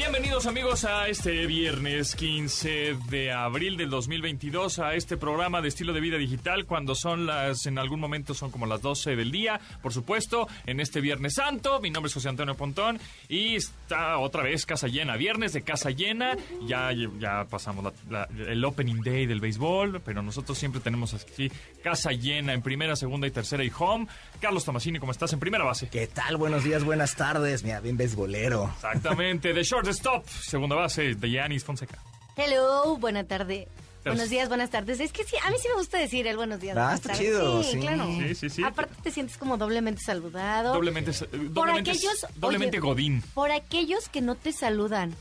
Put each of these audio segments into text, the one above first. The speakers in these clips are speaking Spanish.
Bienvenidos amigos a este viernes 15 de abril del 2022 a este programa de estilo de vida digital cuando son las, en algún momento son como las 12 del día, por supuesto, en este Viernes Santo. Mi nombre es José Antonio Pontón y está otra vez casa llena, viernes de casa llena. Ya, ya pasamos la- la- el opening day del béisbol, pero nosotros siempre tenemos aquí casa llena en primera, segunda y tercera y home. Carlos Tomasini, ¿cómo estás en primera base? ¿Qué tal? Buenos días, buenas tardes. Mira, bien beisbolero. Exactamente, de shortstop, segunda base de Yanis Fonseca. Hello, buena tarde. Buenos días, buenas tardes. Es que sí, a mí sí me gusta decir el buenos días. Ah, buenas está tardes. chido, Sí, sí. claro. Sí, sí, sí. Aparte te sientes como doblemente saludado. Doblemente, doblemente, aquellos- doblemente oye, Godín. Por aquellos que no te saludan.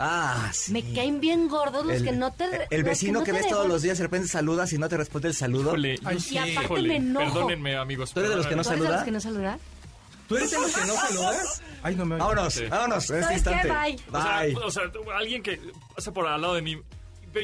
Ah, sí. Me caen bien gordos los el, que no te El vecino no que, te ves todos los días, de repente saludas y no te responde el saludo. Híjole, Ay. Y aparte híjole, me enojo. Perdónenme, amigos. ¿Tú eres de los que no ¿Tú eres de los saluda? que no saludan? ¿Tú eres los que no saludas? Ay, no me oyes. Vámonos, Sí. vámonos, en este ¿Sabes qué? instante. Bye. O sea, Bye. o sea, alguien que pasa por al lado de mí.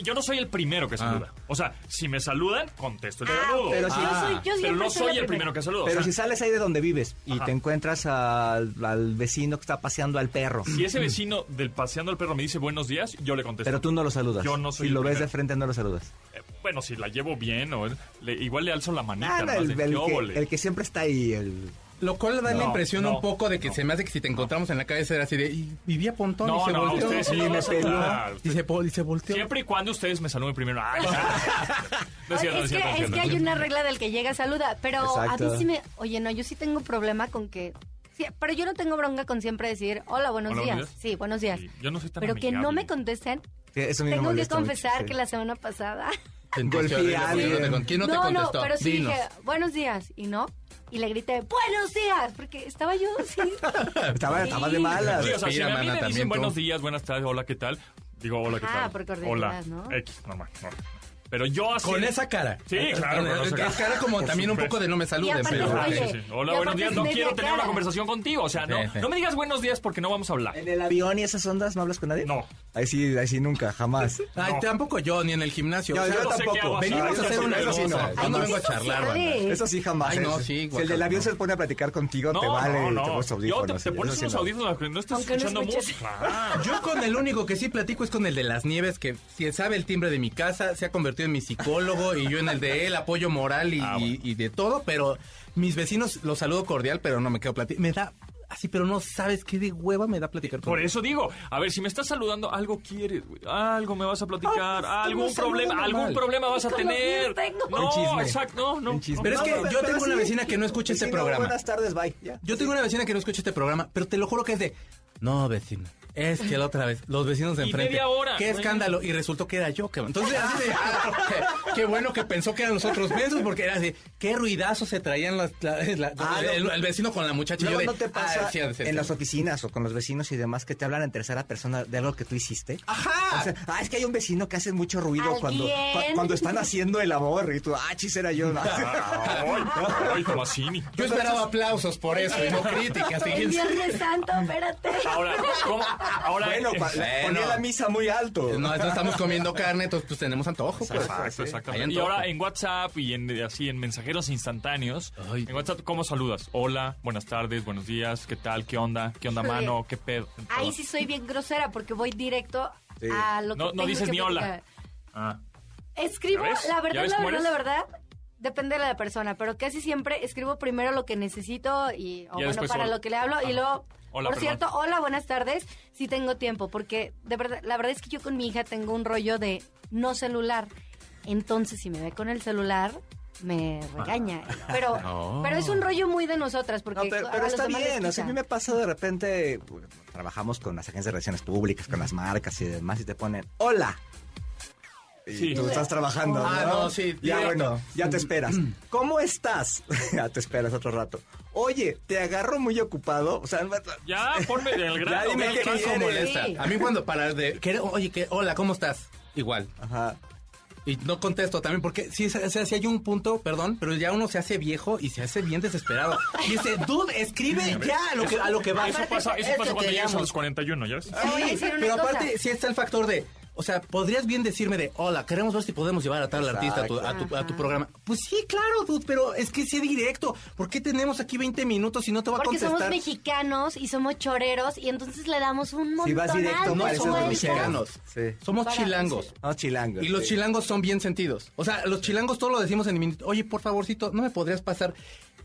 Yo no soy el primero que saluda. O sea, si me saludan, contesto el Ah, saludo. pero si- yo Ah. soy, yo Pero siempre no soy el primero que saluda. Pero o sea, si sales ahí de donde vives y Ajá. te encuentras al, al vecino que está paseando al perro, si ese vecino del paseando al perro me dice buenos días, yo le contesto. pero tú no lo saludas. Yo no soy Si el lo ves de frente, no lo saludas. Eh, bueno, si la llevo bien, o le- igual le alzo la manita. Ah, no, nomás el, de, el "¿Qué que, óvole?". el que siempre está ahí, el... Lo cual da la No, impresión no, un poco de que no. se me hace que si te encontramos en la calle será así de... Y vivía Pontón No, y se no, volteó. ustedes sí y me peló. se, po- y se volteó. Siempre y cuando ustedes me saluden primero. Ay, no es Oye, cierto, no es, es cierto, no que, es es que hay una regla del que llega saluda, pero a mí sí me... Oye, no, yo sí tengo problema con que... sí, pero yo no tengo bronca con siempre decir, hola, buenos Hola, días. buenos días. Sí, buenos días. Sí, yo no soy tan pero que no amigable. me contesten. Sí, Eso a mí me Tengo que mucho, confesar sí. que la semana pasada... Golpeé a ¿quién no te alguien. con- ¿Quién no, te no, contestó? pero sí Dinos. dije, buenos días, y no. Y le grité, buenos días, porque estaba yo así. Estaba, estaba de malas. Sí, o sea, si a mí mana, me dicen buenos días, buenas tardes, hola, ¿qué tal? Digo, hola, ¿qué Ajá, tal? por cordialidad, hola, ¿no? X, normal, normal. Pero yo así... Con esa cara. Sí, claro, Con- esa cara. es cara como Por también un poco de no me saluden, aparte, pero... Sí, sí. Hola, buenos días. No quiero tener una conversación contigo. O sea, no, Sí, sí. no me digas buenos días porque no vamos a hablar. ¿En el avión y esas ondas no hablas con nadie? No. Ahí sí, ahí sí nunca, jamás. Ay, No. tampoco yo, ni en el gimnasio. Yo- O sea, yo tampoco. Venimos a hacer una cosa. no. Yo no vengo a charlar, banda. Eso sí, jamás. Ay, no, sí, Si el del avión se pone a platicar contigo, te vale, no, te no. te, pones unos no. audífonos que no estás escuchando música. Yo con el único que sí platico es con el de las nieves, que si sabe el timbre de mi casa, se ha convertido en mi psicólogo y yo en el de él, apoyo moral y, Ah, bueno. y- y de todo, pero mis vecinos los saludo cordial, pero no me quedo platicar. Me da así, pero no sabes qué de hueva me da platicar con Por él. eso digo, a ver, si me estás saludando, algo quieres, güey. Algo me vas a platicar, algún estamos problema, saludando algún mal. problema vas a tener. No, exacto, no, no. Un chisme. Pero es que No, yo tengo una sí. vecina que no escucha este programa. Buenas tardes, bye. Ya. Yo tengo una vecina que no escucha este programa, pero te lo juro que es de... No, vecino. Es que la otra vez, los vecinos de Y enfrente. media hora. Qué escándalo. Y resultó que era yo, cabrón. Entonces, así de, qué, bueno que pensó que eran los otros porque era así, qué ruidazo se traían las- la- la- Ah, no. el, vecino con la muchacha. yo de, no te pasa ah, sí, sí, sí. en las oficinas o con los vecinos y demás que te hablan en tercera persona de algo que tú hiciste. ¡Ajá! O sea, ah, es que hay un vecino que hace mucho ruido cuando, cuando están haciendo el amor y tú, ah, chis, era yo. ¿no? Ay. Yo esperaba aplausos por eso y no críticas. El. Viernes Santo, espérate. Ahora, ¿cómo? Ahora, bueno, eh, ponía la misa muy alto. No, estamos comiendo carne, entonces pues tenemos antojo. Pues. Exacto, exactamente. Y ahora en WhatsApp y en así en mensajeros instantáneos. Ay. En WhatsApp, ¿cómo saludas? Hola, buenas tardes, buenos días, ¿qué tal? ¿Qué onda? ¿Qué onda, mano? ¿Qué pedo? Ahí sí soy bien grosera porque voy directo Sí. a lo que No- no tengo dices que ni hola. Ah, Escribo, la ¿Ya verdad, la verdad, la verdad, depende de la persona, pero casi siempre escribo primero lo que necesito y, o bueno, para hola. lo que le hablo Ajá. y luego, Hola, por perdón. cierto, hola, buenas tardes, si tengo tiempo, porque de verdad, la verdad es que yo con mi hija tengo un rollo de no celular, entonces si me ve con el celular me regaña, pero, Oh. pero es un rollo muy de nosotras, porque No, pero, pero está bien, o sea, a mí me pasa de repente, bueno, trabajamos con las agencias de relaciones públicas, con las marcas y demás, y te ponen, hola. Y Sí. tú estás trabajando, Ah, ¿no? no, sí, Ya, directo. bueno, ya te esperas. ¿Cómo estás? ya te esperas otro rato. Oye, te agarro muy ocupado. O sea, Ya, ponme del grano. dime ¿qué molesta. Sí. A mí cuando para de... que- Oye, que, hola, ¿cómo estás? Igual. Ajá. Y no contesto también, porque si, o sea, si hay un punto, perdón, pero ya uno se hace viejo y se hace bien desesperado. Y dice, dude, escribe ya a lo que, a lo que va. Eso pasa, eso Es pasa cuando llegas a los 41, ¿ya ves? Una pero cosa. aparte, sí está el factor de, o sea, podrías bien decirme de, hola, queremos ver si podemos llevar a tal artista a tu, a tu- a tu Ajá. programa. Pues sí, claro, dude, pero es que sí directo. ¿Por qué tenemos aquí 20 minutos y no te va a Porque somos contestar? mexicanos y somos choreros y entonces le damos un montón Si vas directo, No somos de mexicanos. Sí. Somos Para- chilangos. No, chilangos. Y los sí. chilangos son bien sentidos. O sea, los chilangos todo lo decimos en minuto. Oye, por favorcito, ¿no me podrías pasar?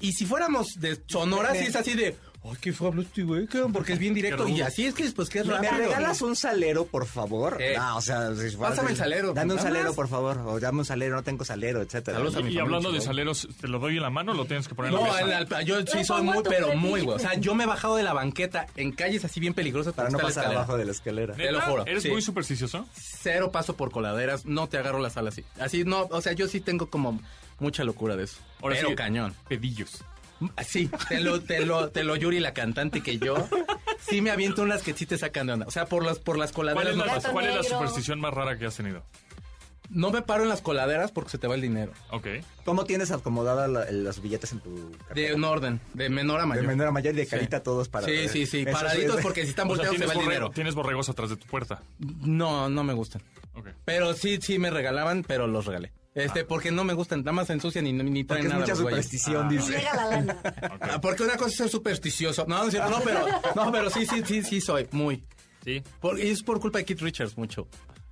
Y si fuéramos de Sonora, sí es así de... Ay, qué hablo este güey, cabrón", porque es bien directo. Y así es que, pues, que es ¿Me, rápido. me regalas un salero, por favor? Eh. No, o sea, si fuera Pásame el salero, Dame un salero, más. por favor. O dame un salero, no tengo salero, etcétera. Saludos a mi Y familia hablando de saleros, ¿te lo doy en la mano o lo tienes que poner en No, la mesa? al- yo sí soy muy, pero muy, güey. O sea, yo me he bajado de la banqueta en calles así bien peligrosas Para no la pasar abajo de la escalera. Te lo juro, ¿Eres sí. muy supersticioso? Cero paso por coladeras, no te agarro la sala así. Así, no, o sea, yo sí tengo como mucha locura de eso. Ahora pero sí, cañón. Pedillos. Sí, te lo, te lo, te lo Yuri, la cantante que yo, sí me aviento unas que sí te sacan de onda. O sea, por las, por las ¿Cuál coladeras es, la, cuál es la superstición más rara que has tenido? No me paro en las coladeras porque se te va el dinero. Ok. ¿Cómo tienes acomodadas la- los billetes en tu De cartera? un orden, de menor a De mayor. menor a mayor y de Sí. carita todos para... Sí, sí, sí. Paraditos es- porque si están O sea, volteados se tienes, va el dinero. tienes borregos atrás de tu puerta. No, no me gustan. Pero sí, sí me regalaban, pero los regalé. Este, porque no me gustan, nada más ensucian y, ni Porque traen es nada. mucha superstición, Ah. Dice. llega la lana. Ah, porque una cosa es ser supersticioso. No, no es cierto, no, pero, no, pero sí, sí, sí, sí soy, muy. Sí. Por- y es por culpa de Keith Richards mucho.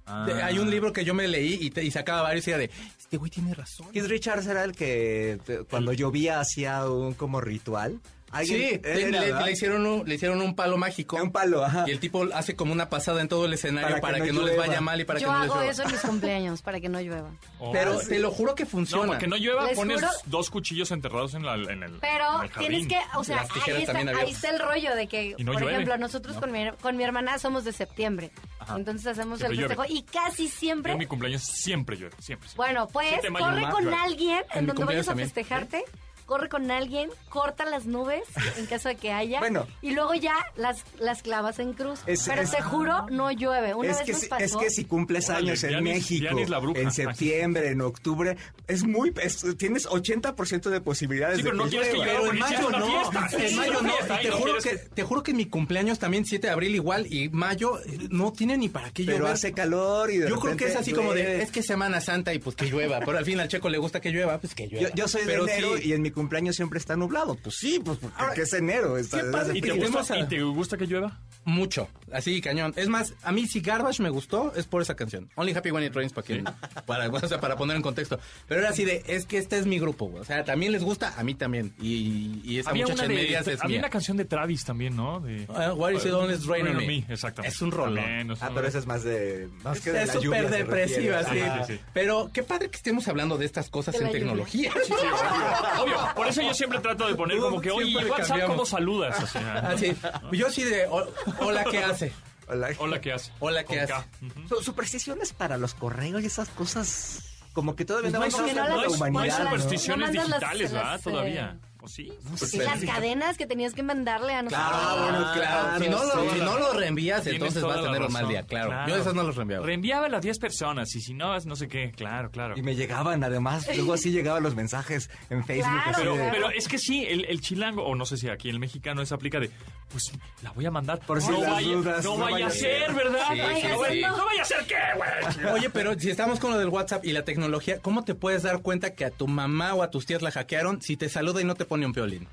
Ah. De- hay un libro que yo me leí y, te- y sacaba varios y era de, este güey tiene razón. Keith Richards era el que cuando llovía hacía un como ritual. Sí, ¿Alguien- le, le- le hicieron un, le hicieron un palo mágico. Un palo, ajá. Y el tipo hace como una pasada en todo el escenario Para para, que que, no no, les vaya mal y para Yo que no les hago llueva. eso en mis cumpleaños para que no llueva. Oh. Pero te lo juro que No, funciona. para que no llueva, Les pones juro- dos cuchillos enterrados en, la, en el Pero en el tienes que, o sea, ahí está, ahí está el rollo de que, no por llueve. ejemplo, nosotros con, mi, con mi hermana somos de septiembre. Ajá. Entonces hacemos Siempre el llueve. festejo y casi Yo siempre... en mi cumpleaños siempre llueve, siempre. siempre. Bueno, pues 7 de mayo, corre con alguien En donde vayas a festejarte. Corre con alguien, corta las nubes en caso de que haya. Bueno. Y luego ya las, las clavas en cruz. Es- Pero es- te juro, no llueve. Una es vez que, nos si, pasó. es que si cumples Órale, años en México, Dianis la bruja. en septiembre, en octubre, es muy, es- tienes 80% de posibilidades Sí, de pero no que quieres que llueva. Pero en mayo no, en mayo no. Y te juro, quieres que, te juro que en mi cumpleaños también 7 de abril igual y mayo no tiene ni para qué Pero llover. hace calor y de Yo creo que es así como de, es que Semana Santa y pues que llueva, pero al fin al checo le gusta que llueva, pues que llueva. Yo, yo soy de Pero enero sí, y en mi cumpleaños siempre está nublado. Pues sí, pues porque Ahora, es enero. Está, qué padre ¿Y te, gusta, ¿Y te gusta que llueva? mucho, así cañón. Es más, a mí si Garbage me gustó es por esa canción. Only Happy When It Rains para que para, o sea, para poner en contexto. Pero era así de, es que este es mi grupo, güey. o sea, también les gusta, a mí también. Y, y esa Había muchacha una, en de, medias es había mía. una canción de Travis también, ¿no? De, Uh, What is it on It's Rain on Rain Me. Exactamente. Es un es Ah, pero esa es más de... Más que de Es la lluvia súper depresiva, sí. Sí, sí. Pero qué padre que estemos hablando de estas cosas De en tecnología. Sí, sí, obvio, obvio. Por eso yo siempre trato de poner como que, oye, WhatsApp, cambiamos. ¿cómo saludas? O sea, Así. Yo sí de, "Ho- hola, ¿qué hace? Hola. Hola, ¿qué hace? Hola, ¿qué hace? Ujú. Su- Supersticiones para los correos y esas cosas... Como que todavía no Pues no No hay, no hay humanidad, ¿no? supersticiones No mandas las- digitales, ¿verdad? las, ¿O sí? Y las cadenas que tenías que mandarle a nosotros. Ah, bueno, claro. Si no, lo, sí. si no lo reenvías, entonces vas a tener un mal día, claro. Claro. Yo esas no los reenviaba. Reenviaba a 10 personas y si no, es no sé qué. Claro, claro. Y me llegaban, además, luego así llegaban los mensajes en Facebook. Claro, Pero, es que sí, el, el chilango, o no sé si aquí el mexicano es aplica de, pues la voy a mandar. Por si no, las vaya, dudas, no no vaya vaya a ser, ser. ¿verdad? Sí, no, sí, vaya- sí. no vaya a ser qué, güey. Oye, pero si estamos con lo del WhatsApp y la tecnología, ¿cómo te puedes dar cuenta que a tu mamá o a tus tías la hackearon si te saluda y no te pone un violín?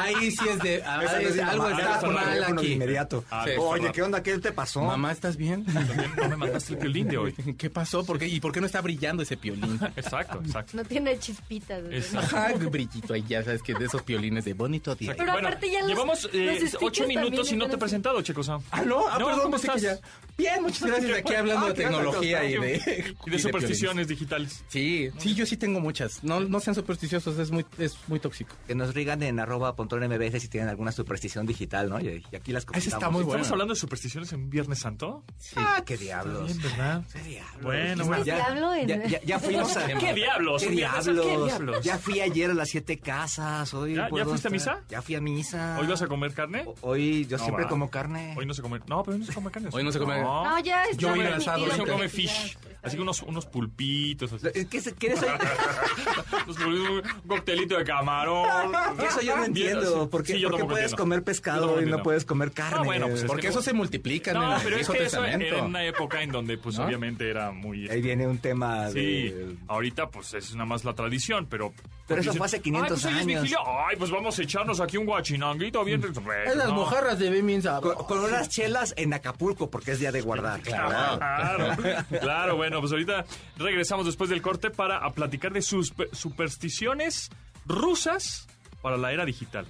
Ahí sí es de, ah, no es algo mamá, está no mal aquí. inmediato. Ah, Sí. Oye, ¿qué onda? ¿Qué te pasó? Mamá, ¿estás bien? No me mandaste el violín de hoy. ¿Qué pasó? ¿Por qué? ¿Y por qué no está brillando ese piolín? Exacto, exacto. No tiene chispitas. Exacto. Ajá, brillito ahí, ya sabes que de esos piolines de bonito día. Pero aparte ya los- llevamos eh, los ocho minutos y no te he presentado, Checosa. Ah, no, ah, perdón, ¿cómo estás? ya. Bien, muchas gracias. Aquí hablando Ah, de tecnología y de. Y de supersticiones digitales. Sí, sí, yo sí tengo muchas. No, no sean supersticiosos, es muy, es muy tóxico. Que nos digan en arroba pontón mbs si tienen alguna superstición digital, ¿no? Y, y aquí las comentamos. está muy bueno. ¿Estamos hablando de supersticiones en Viernes Santo? Ah, qué diablos. Bien, ¿verdad? Qué diablos. Bueno, bueno. ya, diablo en- ya, ya- ya fuimos a... ¿Qué diablos? ¿Qué Un Viernes Santo, diablos? ¿Qué diablos? Ya fui ayer a las siete casas. Hoy ¿Ya- fuiste a misa? Ya fui a misa. ¿Hoy vas a comer carne? O- Hoy yo No, siempre va. como carne. Hoy no se come. No, pero hoy no se come carne. Hoy no se come- No, ya está Yo permitido, asado, Hoy se come ya fish. Así que unos, unos pulpitos, así. ¿Qué, es- qué es eso? Un coctelito de camarón. Eso yo no entiendo. ¿Por qué, Sí, yo por qué tampoco puedes entiendo. comer pescado y no puedes comer carne? Ah, bueno, pues es Porque que- eso se multiplica en No, el pero es que eso Testamento. era una época en donde, pues, ¿No? obviamente era muy... Ahí viene un tema Sí, de... ahorita pues es nada más la tradición, pero... Pero eso dicen, fue hace 500 "Ay, pues, es años". vigilia. Ay, pues vamos a echarnos aquí un guachinanguito bien... Esas No. mojarras de bien Con, con unas chelas en Acapulco, porque es día de guardar. Claro, claro, bueno, pues ahorita regresamos después del corte para a platicar de sus pe- supersticiones rusas para la era digital.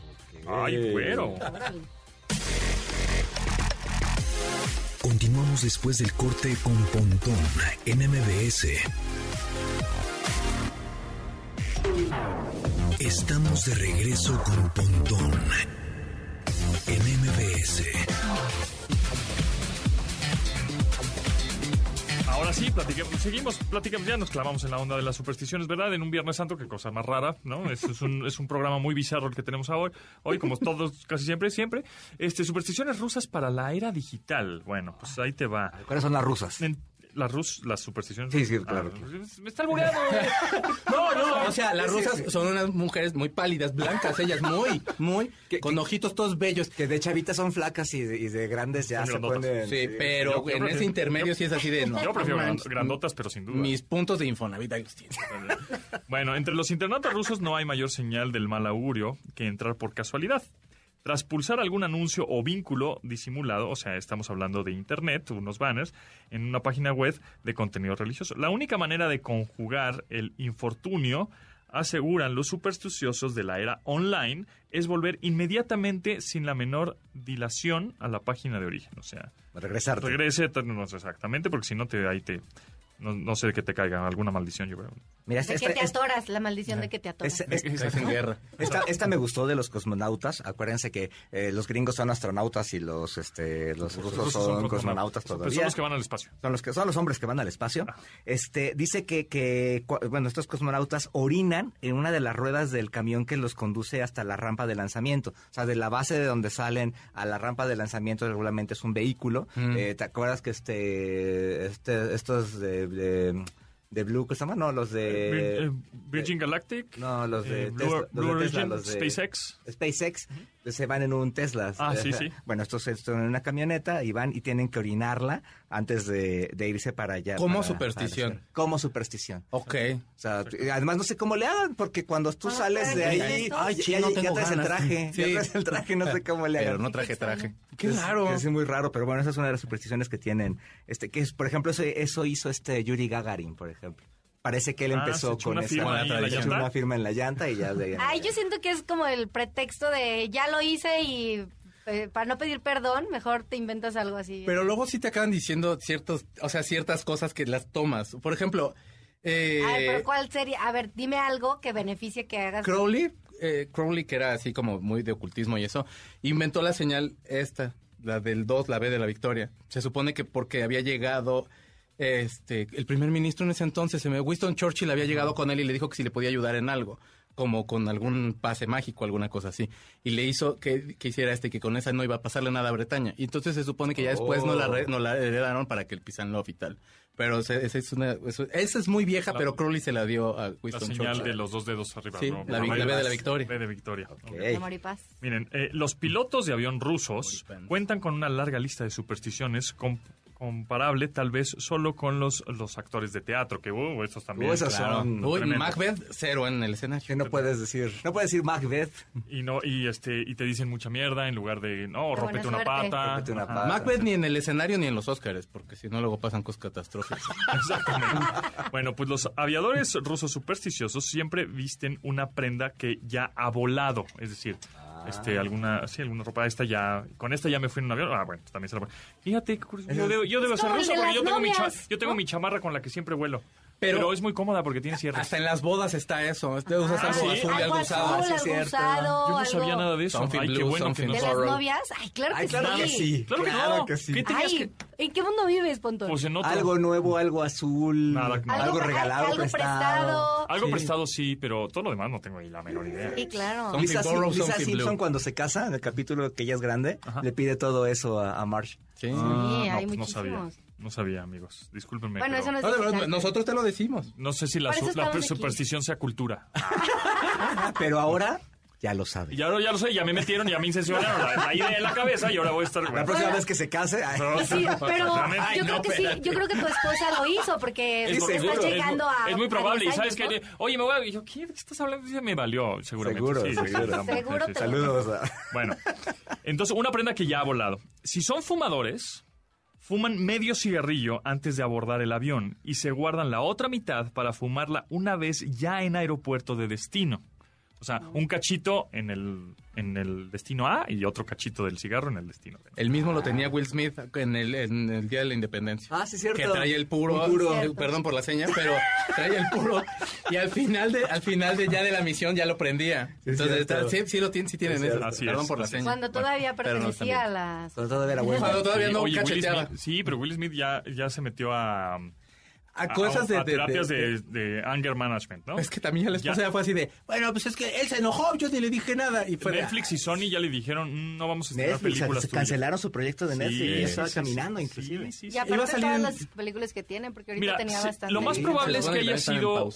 Ay, güero. Continuamos después del corte con Pontón en MBS. Estamos de regreso con Pontón en MBS. Ahora sí, platiquemos, seguimos, platicamos, ya nos clavamos en la onda de las supersticiones, ¿verdad? En un Viernes Santo, qué cosa más rara, ¿no? Es, es un, es un programa muy bizarro el que tenemos hoy, hoy como todos, casi siempre, siempre. Este, supersticiones rusas para la era digital. Bueno, pues ahí te va. ¿Cuáles son las rusas? En- las rus, las supersticiones. Sí, sí, claro. Ah, me está albureando. No, no, o sea, las rusas son unas mujeres muy pálidas, blancas, ellas muy, muy, Que- con que- ojitos todos bellos. Que de chavitas son flacas y de, y de grandes ya se ponen... Sí, eh, pero yo- yo en prefiero- ese intermedio sí es así de no. Yo prefiero grandotas, pero sin duda. Mis puntos de Infonavit ahí los tienes. Bueno, entre los internautas rusos no hay mayor señal del mal augurio que entrar por casualidad. Tras pulsar algún anuncio o vínculo disimulado, o sea, estamos hablando de internet, unos banners, en una página web de contenido religioso. La única manera de conjugar el infortunio, aseguran los supersticiosos de la era online, es volver inmediatamente sin la menor dilación a la página de origen. O sea, Regresarte. regrese, no exactamente, porque si no te ahí te no, no sé que te caiga alguna maldición, yo creo. Mira, De esta, que te esta- atoras, la maldición de que te atoras. esta- esta- Estás en guerra. esta- esta me gustó de los cosmonautas. Acuérdense que eh, los gringos son astronautas y los, este, los rusos rusos son, son cosmonautas Pues son todavía. los que van al espacio. Son los que son los hombres que van al espacio. Este dice que, que bueno estos cosmonautas orinan en una de las ruedas del camión que los conduce hasta la rampa de lanzamiento. O sea, de la base de donde salen a la rampa de lanzamiento regularmente es un vehículo. Mm. Eh, ¿Te acuerdas que este, este estos de, de, de Blue, ¿cómo se llama? No, los de eh, Virgin Galactic. no, los de eh, Blue, Tesla, Blue los de Tesla, Origin, los de SpaceX. SpaceX se van en un Tesla. Ah, sí, sí. Bueno, estos están en una camioneta y van y tienen que orinarla antes de, de irse para allá. Como para- superstición. para como superstición. Ok. O sea, además no sé cómo le hagan, porque cuando tú Ah, sales de ¿para qué ahí, ay, ya, no ya traes el traje, ya traes el traje, no sé cómo le Pero hagan. no traje traje. Qué Es- raro. Es, muy raro, pero bueno, esa es una de las supersticiones que tienen. Este, que es, por ejemplo, eso, eso hizo este Yuri Gagarin, por ejemplo. Parece que él Ah, empezó se echó con una esa firma ahí en la se echó llanta. una firma en la llanta y ya de ahí- Ay, yo siento que es como el pretexto de ya lo hice y eh, para no pedir perdón, mejor te inventas algo así. Pero luego sí te acaban diciendo ciertos, o sea, ciertas cosas que las tomas. Por ejemplo, eh, A ver, pero ¿cuál sería? A ver, dime algo que beneficie que hagas. Crowley, eh, Crowley, que era así como muy de ocultismo y eso, inventó la señal esta, la del 2, la B de la victoria. Se supone que porque había llegado este el primer ministro en ese entonces, se me- Winston Churchill había llegado con él y le dijo que si le podía ayudar en algo, como con algún pase mágico, alguna cosa así. Y le hizo que, que hiciera este, que con esa no iba a pasarle nada a Bretaña. Y entonces se supone que ya después no, la re- no la heredaron para que el Pisan Love y tal. Pero esa es, una, eso- esa es muy vieja, La- pero Crowley se la dio a La Winston señal Churchill. de los dos dedos arriba. Sí, ¿no? la, la B de la victoria. B de victoria. Ok. Amor y paz. Miren, eh, los pilotos de avión rusos cuentan con una larga lista de supersticiones com- comparable tal vez solo con los, los actores de teatro, que uh, estos también. Uh, esas Claro. son Uy, tremendos. Macbeth, cero en el escenario. Que no puedes decir, no puedes decir Macbeth. Y no y este y te dicen mucha mierda en lugar de no, rompete una pata. Rómpete una pata. Macbeth ni en el escenario ni en los Oscars, porque si no luego pasan cosas catastróficas. Exactamente. bueno, pues los aviadores rusos supersticiosos siempre visten una prenda que ya ha volado, es decir, Ah. este alguna sí, alguna ropa esta ya con esta ya me fui en un avión. Ah, bueno, también se la pongo. Fíjate, yo debo, yo debo ser ruso porque yo tengo mi cha- yo tengo mi chamarra con la que siempre vuelo. Pero, Pero- es muy cómoda porque tiene cierres. Hasta en las bodas está eso. Este usas Ah, algo ¿sí? azul y algo algo azul, usado. sí, es algo cierto. usado, Yo no algo- sabía nada de eso. Something Ay, qué blue, bueno que no ¿De las novias? Ay, claro Ay, que claro sí. que sí. Claro que claro no. que sí. ¿Qué Ay, que ¿en qué mundo vives, Pontón? pues en otro Algo nuevo, algo azul, Nada, algo, algo- regalado, algo prestado. algo Sí. prestado sí, pero todo lo demás no tengo ahí la menor idea. Sí, claro. Son- Lisa, borrow, Lisa Simpson blue. cuando se casa, en el capítulo que ella es grande, Ajá. le pide todo eso a, a Marge. Sí. Ah, no, hay pues muchísimos. No sabía, amigos. Discúlpenme. Bueno, pero eso no es No, nosotros te lo decimos. no sé si la, su- la estamos aquí. superstición sea cultura. Pero ahora ya lo sabe. Y ahora ya lo sé, ya me metieron, ya me incensionaron la, la idea en la cabeza y ahora voy a estar... La próxima vez que se case... ay, No, Sí, pero Ay, yo no, creo que sí, yo creo que tu esposa lo hizo porque Es, está seguro, es llegando muy- a es muy probable. Y 10 sabes años, que, oye, me voy a. y yo, ¿qué, ¿de qué estás hablando? Dice, me valió, seguramente. Seguro, Sí, sí, sí, seguro. sí, sí, Seguro sí, sí. Saludos. a- Bueno, entonces una prenda que ya ha volado. Si son fumadores, fuman medio cigarrillo antes de abordar el avión y se guardan la otra mitad para fumarla una vez ya en aeropuerto de destino. O sea, un cachito en el, en el destino A y otro cachito del cigarro en el destino B. El mismo lo tenía Will Smith en el, en el Día de la Independencia. Ah, sí, cierto. Que traía el puro, puro. eh, perdón por la seña, pero traía el puro y al final de al final de ya de la misión ya lo prendía. Sí, Entonces está- sí, sí lo tienen, sí tienen Es eso. Así perdón es, por la así seña. Cuando todavía pertenecía a las... Cuando todavía era bueno. Cuando todavía no Oye, Will cacheteaba. Smith- sí, pero Will Smith ya, ya se metió a, A cosas de, a de- terapias de- de, de anger management, ¿no? Es que también ya la esposa Ya. ya fue así de, bueno, pues es que él se enojó, yo ni le dije nada. Y fue de, Netflix y Sony ya le dijeron, "Mm, no vamos a estrenar Netflix, películas se tuyas". cancelaron su proyecto de Netflix Sí, y ya estaba sí, caminando, sí, inclusive. sí, Y a aparte todas en- las películas que tienen, porque ahorita Mira, tenía sí, bastante. lo más probable es que haya sido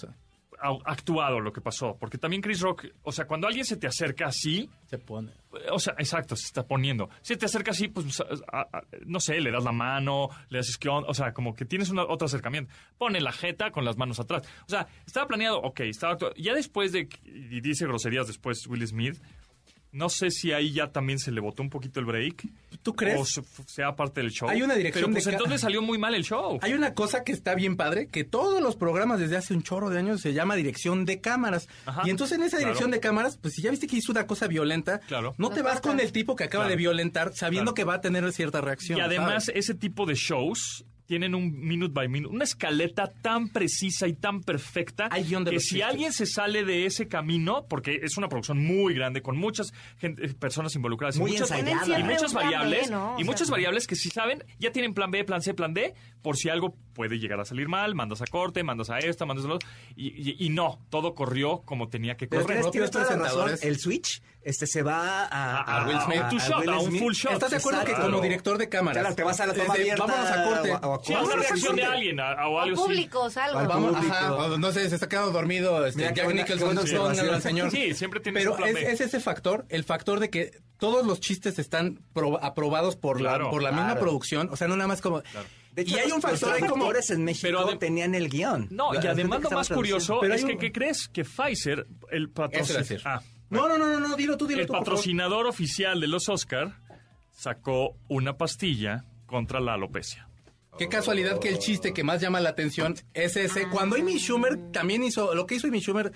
actuado lo que pasó, porque también Chris Rock, o sea, cuando alguien se te acerca así, se pone. o sea, exacto, se está poniendo. Si te acerca así, pues, a- a- no sé, le das la mano, le haces que, o sea, como que tienes una, otro acercamiento. Pone la jeta con las manos atrás. O sea, estaba planeado, ok, estaba actuado. Ya después de, y dice groserías después Will Smith, no sé si ahí ya también se le botó un poquito el break. ¿Tú crees? O se- sea parte del show. Hay una dirección Pero pues de entonces salió muy mal el show. Hay una cosa que está bien padre, que todos los programas desde hace un chorro de años se llama dirección de cámaras. Ajá. Y entonces en esa Claro. dirección de cámaras, pues si ya viste que hizo una cosa violenta, Claro. no te vas con el tipo que acaba Claro. de violentar sabiendo Claro. que va a tener cierta reacción. Y además, ¿sabes? ese tipo de shows tienen un minute by minute, una escaleta tan precisa y tan perfecta Hay guion de que los si chistes. alguien se sale de ese camino, porque es una producción muy grande con muchas gente- personas involucradas y muchas, y muchas B, variables y sea. muchas variables que si saben ya tienen plan B, plan C, plan D por si algo puede llegar a salir mal, mandas a corte, mandas a esta, mandas a lo otro, y, y- y no, todo corrió como tenía que Pero correr. tienes, tienes propios toda la razón. presentadores. El Switch este, se va a, A- a Will Smith. A un shot, a un full shot. ¿Estás de acuerdo que como director de cámaras? Claro, te vas a la toma abierta. Vámonos a corte. o a- o a Sí, a una reacción sí, de sí. alguien a- o algo públicos, algo. Al Vamos, público. ajá, no sé, se está quedando dormido este, Mira, Jack Nicholson, al señor. Sí, siempre tienes Pero es, ese factor, el factor de que todos los chistes están pro- aprobados por la, por la misma producción, o sea, no nada más como... De hecho, y hay un factor ahí como... en México Pero adem- tenían el guion. No, y además lo más curioso Pero es que, ¿qué crees? Que Pfizer, el patrocinador... Ah, No, no, no, no, no, dilo tú, dilo el tú. favor. patrocinador oficial de los Oscar sacó una pastilla contra la alopecia. Qué casualidad que el chiste que más llama la atención es ese. Cuando Amy Schumer también hizo, lo que hizo Amy Schumer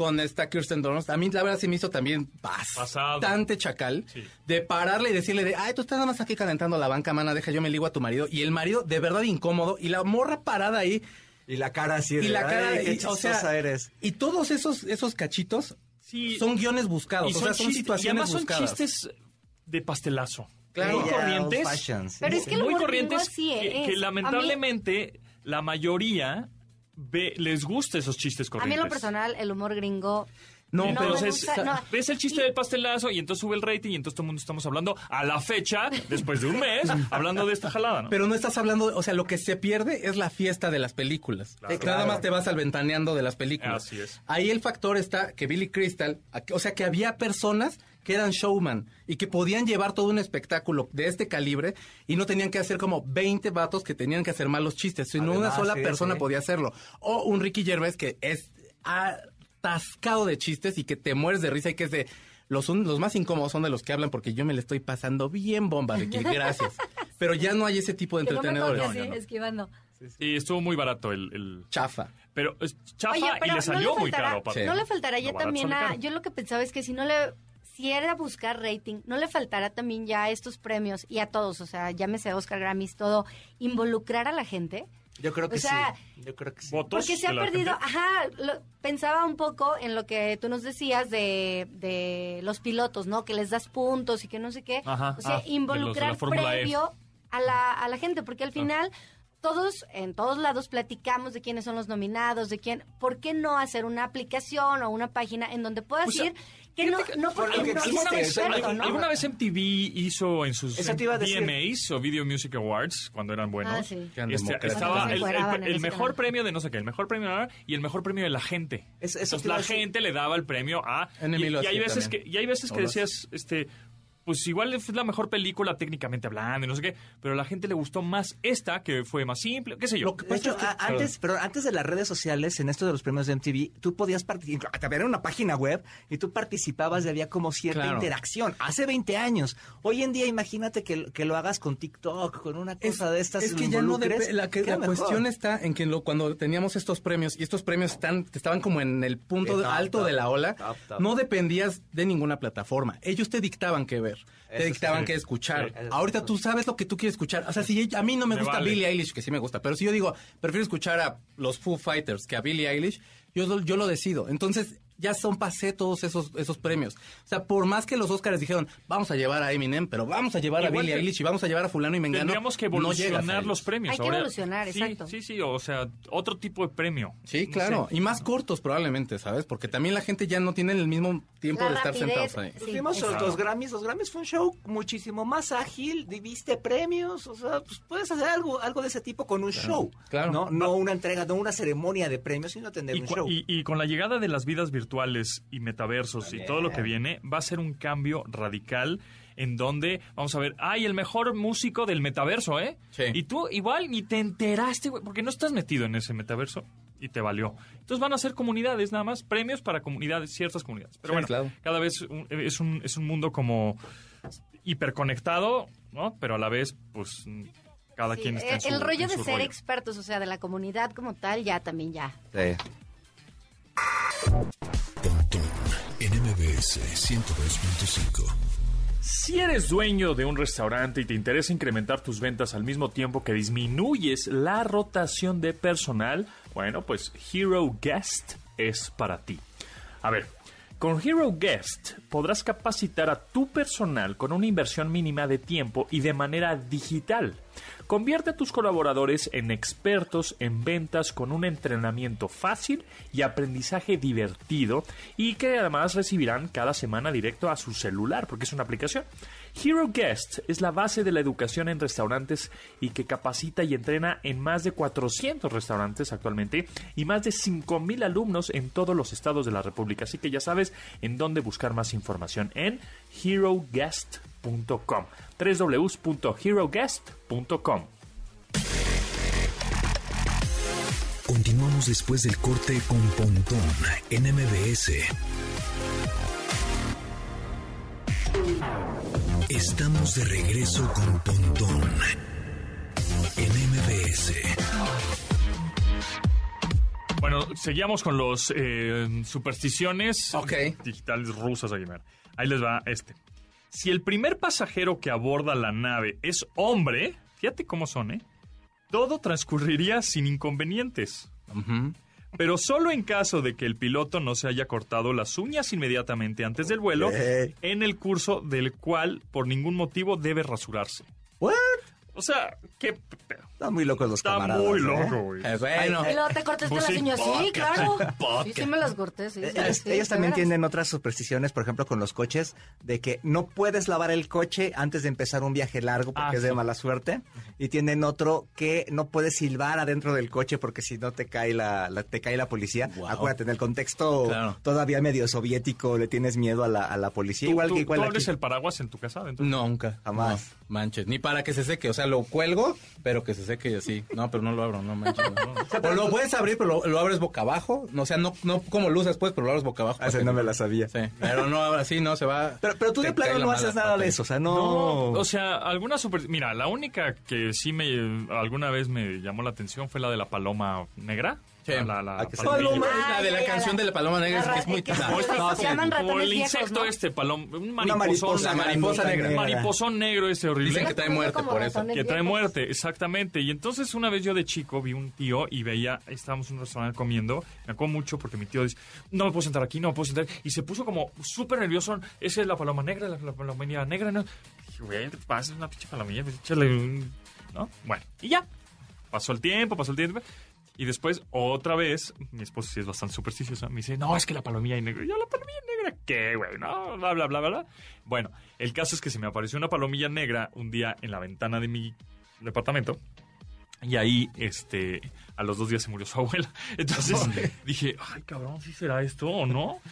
con esta Kirsten Dunst, a mí la verdad se me hizo también Pasado. bastante chacal Sí. de pararle y decirle de, ay, tú estás nada más aquí calentando la banca, mana, deja yo me ligo a tu marido. Y el marido de verdad incómodo y la morra parada ahí Y la cara así de, y la cara, "Ay, qué y, o sea, chistosa eres. y todos esos, esos cachitos Sí, son guiones buscados, y o sea, son situaciones y además son buscadas. chistes de pastelazo. Claro. muy corrientes. Pero es que muy corrientes así que, es. que mí- lamentablemente la mayoría ve, les gusta esos chistes A mí corrientes. en lo personal, el humor gringo... No, no pero me Entonces, gusta, no. ves el chiste Y- del pastelazo y entonces sube el rating y entonces todo el mundo estamos hablando a la fecha, después de un mes, hablando de esta jalada, ¿no? Pero no estás hablando, o sea, lo que se pierde es la fiesta de las películas. Claro. Nada Claro. más te vas al ventaneando de las películas. Así es. Ahí el factor está que Billy Crystal, o sea, que había personas que eran showman y que podían llevar todo un espectáculo de este calibre y no tenían que hacer como 20 vatos que tenían que hacer malos chistes, sino una sola sí, persona sí. podía hacerlo. O un Ricky Gervais que es atascado de chistes y que te mueres de risa y que es de... Los, un- los más incómodos son de los que hablan porque yo me le estoy pasando bien bomba, Ricky, gracias. Pero ya no hay ese tipo de no entretenedores. No, no. esquivando. Y estuvo muy barato el... el- Chafa. pero es chafa Oye, pero y le salió no muy faltará- caro. aparte. Sí. No le faltará ya también a... Yo lo que pensaba es que si no le... Si era buscar rating, no le faltará también ya a estos premios y a todos, o sea, llámese Oscar, Grammys, todo, involucrar a la gente. Yo creo que O sea, sí. Yo creo que sí. Votos Porque se ha perdido, gente. ajá, lo- pensaba un poco en lo que tú nos decías de, de los pilotos, ¿no? Que les das puntos y que no sé qué. Ajá, o sea, ah, de los de la involucrar E. previo a la, a la gente, porque al final todos, en todos lados, platicamos de quiénes son los nominados, de quién. ¿Por qué no hacer una aplicación o una página en donde puedas Pues, ir? Que no, no porque que no o sea, experto, ¿no? ¿Alguna vez MTV hizo en sus. VMAs o Video Music Awards, cuando eran buenos, Ah, sí. Este, estaba el, en mejor premio de no sé qué, el mejor premio de y el mejor premio de la gente. Es- Entonces la gente le daba el premio a... NME y, y hay veces también. que, y hay veces que decías, este... Pues igual es la mejor película técnicamente hablando y no sé qué, pero a la gente le gustó más esta, que fue más simple, qué sé yo. Lo que De pasa hecho, es que- a- antes, pero antes de las redes sociales, en esto de los premios de MTV, tú podías participar, había una página web y tú participabas y había como cierta Claro. interacción. Hace 20 años. Hoy en día, imagínate que, que lo hagas con TikTok, con una cosa de estas. Es que ya no involucres, depe- la, que- cuestión está en que lo- cuando teníamos estos premios y estos premios están estaban como en el punto de- alto top, de la ola, top, top. no dependías de ninguna plataforma. Ellos te dictaban qué ver, te dictaban sí. qué escuchar. Sí, Ahorita tú sabes lo que tú quieres escuchar. O sea, si a mí no me, Me gusta vale. Billie Eilish, que sí me gusta, pero si yo digo, prefiero escuchar a los Foo Fighters que a Billie Eilish, yo, yo lo decido. Entonces, ya son pasé todos esos, esos premios. O sea, por más que los Oscars dijeron, vamos a llevar a Eminem, pero vamos a llevar a Billie que- Eilish y vamos a llevar a fulano y mengano. Tendríamos que no evolucionar ellos. los premios. Hay que evolucionar, exacto. Sí, sí, o sea, otro tipo de premio. Sí, No claro. sé. Y más cortos probablemente, ¿sabes? Porque también la gente ya no tiene el mismo tiempo La de estar rapidez, sentados ahí. sí, Vimos los, exacto. los Grammys, los Grammys fue un show muchísimo más ágil, viste premios, o sea, pues puedes hacer algo, algo de ese tipo con un show, claro. no, no una entrega, no una ceremonia de premios, sino tener Y, un show. y- y con la llegada de las vidas virtuales y metaversos y todo lo que viene, va a ser un cambio radical en donde, vamos a ver, ay, el mejor músico del metaverso, ¿eh? Sí. Y tú igual ni te enteraste, güey, porque no estás metido en ese metaverso y te valió. Entonces van a ser comunidades nada más, premios para comunidades, ciertas comunidades. Pero Sí, bueno, claro. cada vez es, un, es un mundo como hiperconectado, ¿no? Pero a la vez, pues, cada Sí, quien está en el, su el rollo en de ser rollo. expertos, o sea, de la comunidad como tal, ya también ya. Sí. Pontón en MBS 102.5. Si eres dueño de un restaurante y te interesa incrementar tus ventas al mismo tiempo que disminuyes la rotación de personal, bueno, pues Hero Guest es para ti. A ver, con Hero Guest podrás capacitar a tu personal con una inversión mínima de tiempo y de manera digital. Convierte a tus colaboradores en expertos en ventas con un entrenamiento fácil y aprendizaje divertido y que además recibirán cada semana directo a su celular porque es una aplicación. Hero Guest es la base de la educación en restaurantes y que capacita y entrena en más de 400 restaurantes actualmente y más de 5.000 alumnos en todos los estados de la República. Así que ya sabes en dónde buscar más información en heroguest.com www.heroguest.com Continuamos después del corte con Pontón en MBS. Estamos de regreso con Pontón en MBS. Bueno, seguíamos con los eh, supersticiones Ok. digitales rusas, Aguilar. Ahí les va este. Si el primer pasajero que aborda la nave es hombre, fíjate cómo son, ¿eh? Todo transcurriría sin inconvenientes. Ujú. Pero solo en caso de que el piloto no se haya cortado las uñas inmediatamente antes del vuelo, en el curso del cual por ningún motivo debe rasurarse. What? O sea, qué pedo. Están muy locos los Está camaradas. muy ¿eh? loco, güey. Eh, bueno, Y luego te cortaste Pues las sí, uñas. Sí, claro. sí, Sí, me las corté, sí. sí, Ellos, sí, ellos de también veras. tienen otras supersticiones, por ejemplo, con los coches, de que no puedes lavar el coche antes de empezar un viaje largo porque Ah, es de sí. mala suerte. Y tienen otro que no puedes silbar adentro del coche porque si no te cae la, la- te cae la policía. Wow. Acuérdate, en el contexto Claro. todavía medio soviético le tienes miedo a la, a la policía. ¿Tú, igual tú- que igual tú aquí. abres el paraguas en tu casa? Dentro? nunca. Jamás. No, manches. Ni para que se seque. O sea, lo cuelgo, pero que se seque y así. No, pero no lo abro, no manches. no. O lo puedes abrir, pero lo, lo abres boca abajo. No, o sea, no, no como luz después, pero lo abres boca abajo. Ah, no me la sabía. Sí, pero no, ahora sí, no, se va. Pero, pero tú de plano no haces nada de eso, o sea, no... No, o sea, alguna super... Mira, la única que sí me... Alguna vez me llamó la atención fue la de la paloma negra. Sí. La, la que. Paloma, la de la canción de la paloma negra, la es que es muy... que- No, que- no, se llaman Como ratones el insecto ¿no? este, palom... un mariposa, mariposa negra. Mariposón negro ese horrible. Dicen que trae muerte por eso. Que trae muerte, exactamente. Y entonces una vez yo de chico vi un tío y veía, estábamos en un restaurante comiendo, me acuerdo mucho porque mi tío dice, no me puedo sentar aquí, no me puedo sentar. Y se puso como súper nervioso, esa es la paloma negra, la, la palomilla negra, ¿no? Dije, güey, te pasa una pinche palomilla, pues, échale un... ¿No? Bueno, y ya. pasó el tiempo, pasó el tiempo. Y después, otra vez, mi esposa sí es bastante supersticiosa, me dice, no, es que la palomilla negra. Y yo, ¿la palomilla negra qué, güey? No, bla, bla, bla, bla. Bueno, el caso es que se me apareció una palomilla negra un día en la ventana de mi departamento. Y ahí, este, a los dos días se murió su abuela. Entonces dije, ay, cabrón, ¿sí será esto o no?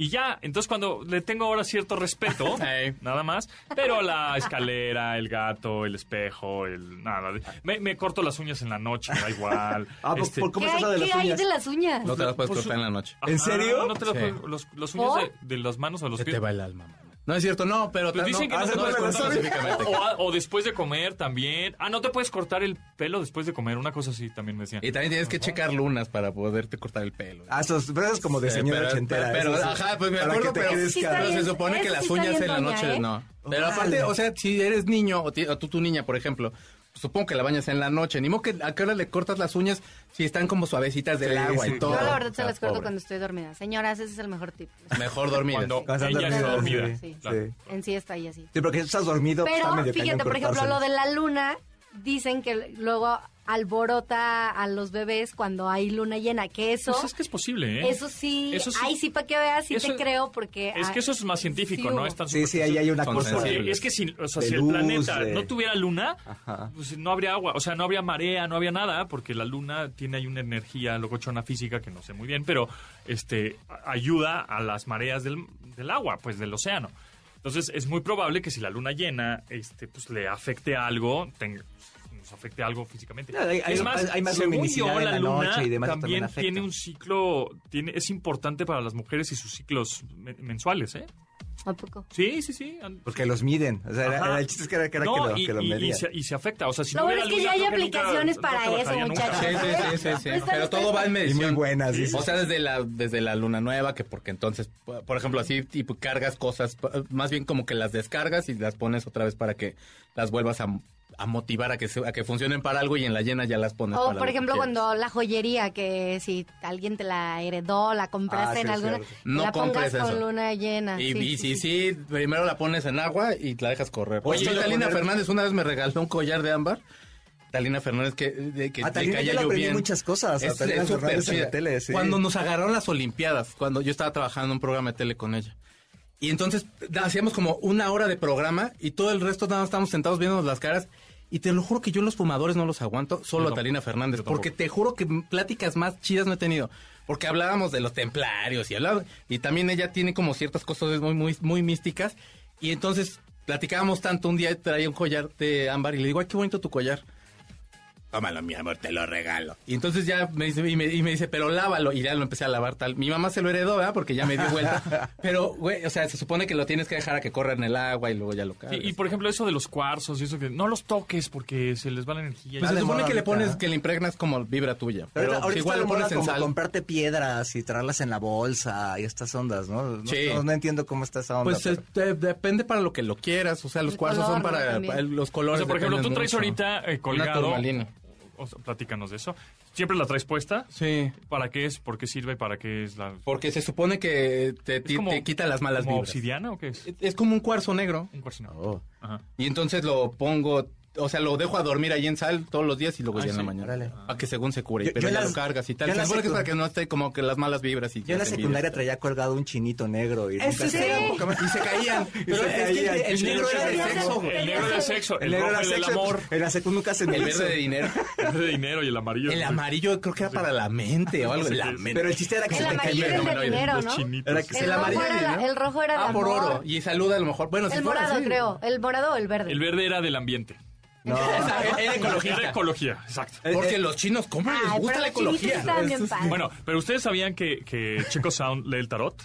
Y ya, entonces cuando le tengo ahora cierto respeto, nada más, pero la escalera, el gato, el espejo, el nada. Me, me corto las uñas en la noche, me da igual. Ah, ¿por- Este, por cómo ¿Qué, es eso hay, de qué las hay uñas? de las uñas? No te las puedes Pues, cortar en la noche. ¿En serio? No te las Sí. puedes- los, los uñas ¿Por? de, de las manos o los Se pies. te va el alma, mamá. No es cierto, no, pero Pues dicen que no, específicamente. o, o después de comer también. Ah, no te puedes cortar el pelo después de comer. Una cosa así también me decían. Y también tienes que checar lunas para poderte cortar el pelo. Ah, esos, pero eso es como de Sí, señora pero- ochentera. Pero, sí. ajá, pues me acuerdo, pero. Sí pero se supone que las sí uñas en la noche ¿eh? no. Pero aparte, o sea, si eres niño o, ti- o tú tu niña, por ejemplo, supongo que la bañas en la noche. Ni modo que a qué hora le cortas las uñas si están como suavecitas del Sí, agua sí, y todo. Yo la verdad se las corto pobre. cuando estoy dormida. Señoras, ese es el mejor tip. Mejor dormir. Cuando ella está dormida. sí, Claro. sí. En siesta y así. Sí, porque estás dormido, pues, está Pero medio fíjate, por ejemplo, lo de la luna, dicen que luego alborota a los bebés cuando hay luna llena, que eso, Pues es que es posible, ¿eh? eso sí, Eso sí. ahí sí para que veas, sí Eso- te creo, porque... Es que ah, eso es más científico, sí ¿no? Es tan Sí, sí, ahí hay una cosa. es que si, o sea, De si luz, el planeta de- no tuviera luna, Ajá. pues no habría agua, o sea, no habría marea, no habría nada, porque la luna tiene ahí una energía locochona física que no sé muy bien, pero este ayuda a las mareas del, del agua, pues del océano. Entonces es muy probable que si la luna llena, este, pues le afecte algo, tenga- nos afecte algo físicamente. No, hay- es más, hay más según yo, en la la luna noche y demás, también también afecta. tiene un ciclo, tiene, es importante para las mujeres y sus ciclos me- mensuales, ¿eh? ¿A poco? Sí, sí, sí. Porque los miden. O sea, era, el chiste es que era, que, era No, que lo, y, que lo y- y medían. se, y se afecta. O sea, si Lo no bueno hubiera es que luna, ya hay nunca- aplicaciones no para eso, nunca. muchachos. Sí, sí, sí, sí, sí. Está- Pero está- todo va en Y medición. muy buenas, sí. O sea, desde la, desde la luna nueva, que porque entonces, por ejemplo, así tipo cargas cosas, más bien como que las descargas y las pones otra vez para que las vuelvas a, a motivar a que, se- a que funcionen para algo y en la llena ya las pones O para por ejemplo cuando la joyería, que si alguien te la heredó, la compraste Ah, sí, en alguna, No la pongas compres con eso. luna llena. Y, Sí, y sí, si sí. sí, primero la pones en agua y la dejas correr. Oye, Oye, Talina poner- Fernández una vez me regaló un collar de ámbar. Talina Fernández que, de, que, Ah, de Talina, que yo haya aprendí muchas cosas, a Es, Talina es Fernández en la tele, sí. Cuando nos agarraron las Olimpiadas, cuando yo estaba trabajando en un programa de tele con ella. Y entonces hacíamos como una hora de programa y todo el resto nada más estábamos sentados viéndonos las caras. Y te lo juro que yo los fumadores no los aguanto, solo a. Talina Fernández. Porque te juro que pláticas más chidas no he tenido. Porque hablábamos de los templarios y hablaba, y también ella tiene como ciertas cosas muy, muy, muy místicas. Y entonces platicábamos tanto, un día traía un collar de ámbar y le digo, ay, qué bonito tu collar. Tómalo, mi amor, te lo regalo. Y entonces ya me dice, y me, y me dice, pero lávalo. Y ya lo empecé a lavar tal. Mi mamá se lo heredó, ¿verdad? Porque ya me dio vuelta. pero, güey, o sea, se supone que lo tienes que dejar a que corra en el agua y luego ya lo Sí, cargas. y por ejemplo, eso de los cuarzos y eso que no los toques porque se les va la energía. Pues se supone que le pones, que le impregnas como vibra tuya. Pero Pero, ahorita, igual lo pones en como sal. comprarte piedras y traerlas en la bolsa y estas ondas, ¿no? No, Sí. no, no entiendo cómo está esa onda. Pues pero- eh, de- depende para lo que lo quieras. O sea, los El cuarzos color, son para, para los O colores. sea, por ejemplo, tú traes mucho. ahorita eh, Una colgado. turmalina. O sea, platícanos de eso. ¿Siempre la traes puesta? Sí. ¿Para qué es? ¿Por qué sirve? ¿Para qué es la...? Porque se supone que te, ¿Es te- como- te quita las malas como vibras. obsidiana o qué es? Es como un cuarzo negro. Un cuarzo. Oh. Ajá. Y entonces lo pongo, o sea, lo dejo a dormir ahí en sal todos los días y luego Ah, ya en la mañana. Para que según se cure. Yo- pero yo ya las- lo cargas y tal. Se supone que es para que no esté como que las malas vibras y Yo en la secundaria traía colgado un chinito negro y nunca sí, se- y se caían. Pero se es que caían. el negro era de sexo. El negro del sexo, el, El negro era el del amor, En la secu nunca se me El verde de dinero. el verde de dinero y el amarillo. El amarillo creo que era para la mente o algo. La mente. Pero el chiste era que El se te amarillo caía. era el de dinero. Era El rojo, era de dinero. el rojo era de Ah, por amor. oro. Y saluda a lo mejor. Bueno, si El morado, creo. ¿El morado o el verde? El verde era del ambiente. No. Era ecologista. Era ecología, exacto. Porque los chinos, ¿cómo les Ay, gusta la ecología? Bueno, pero ustedes sabían que, que Checo Sound lee el tarot.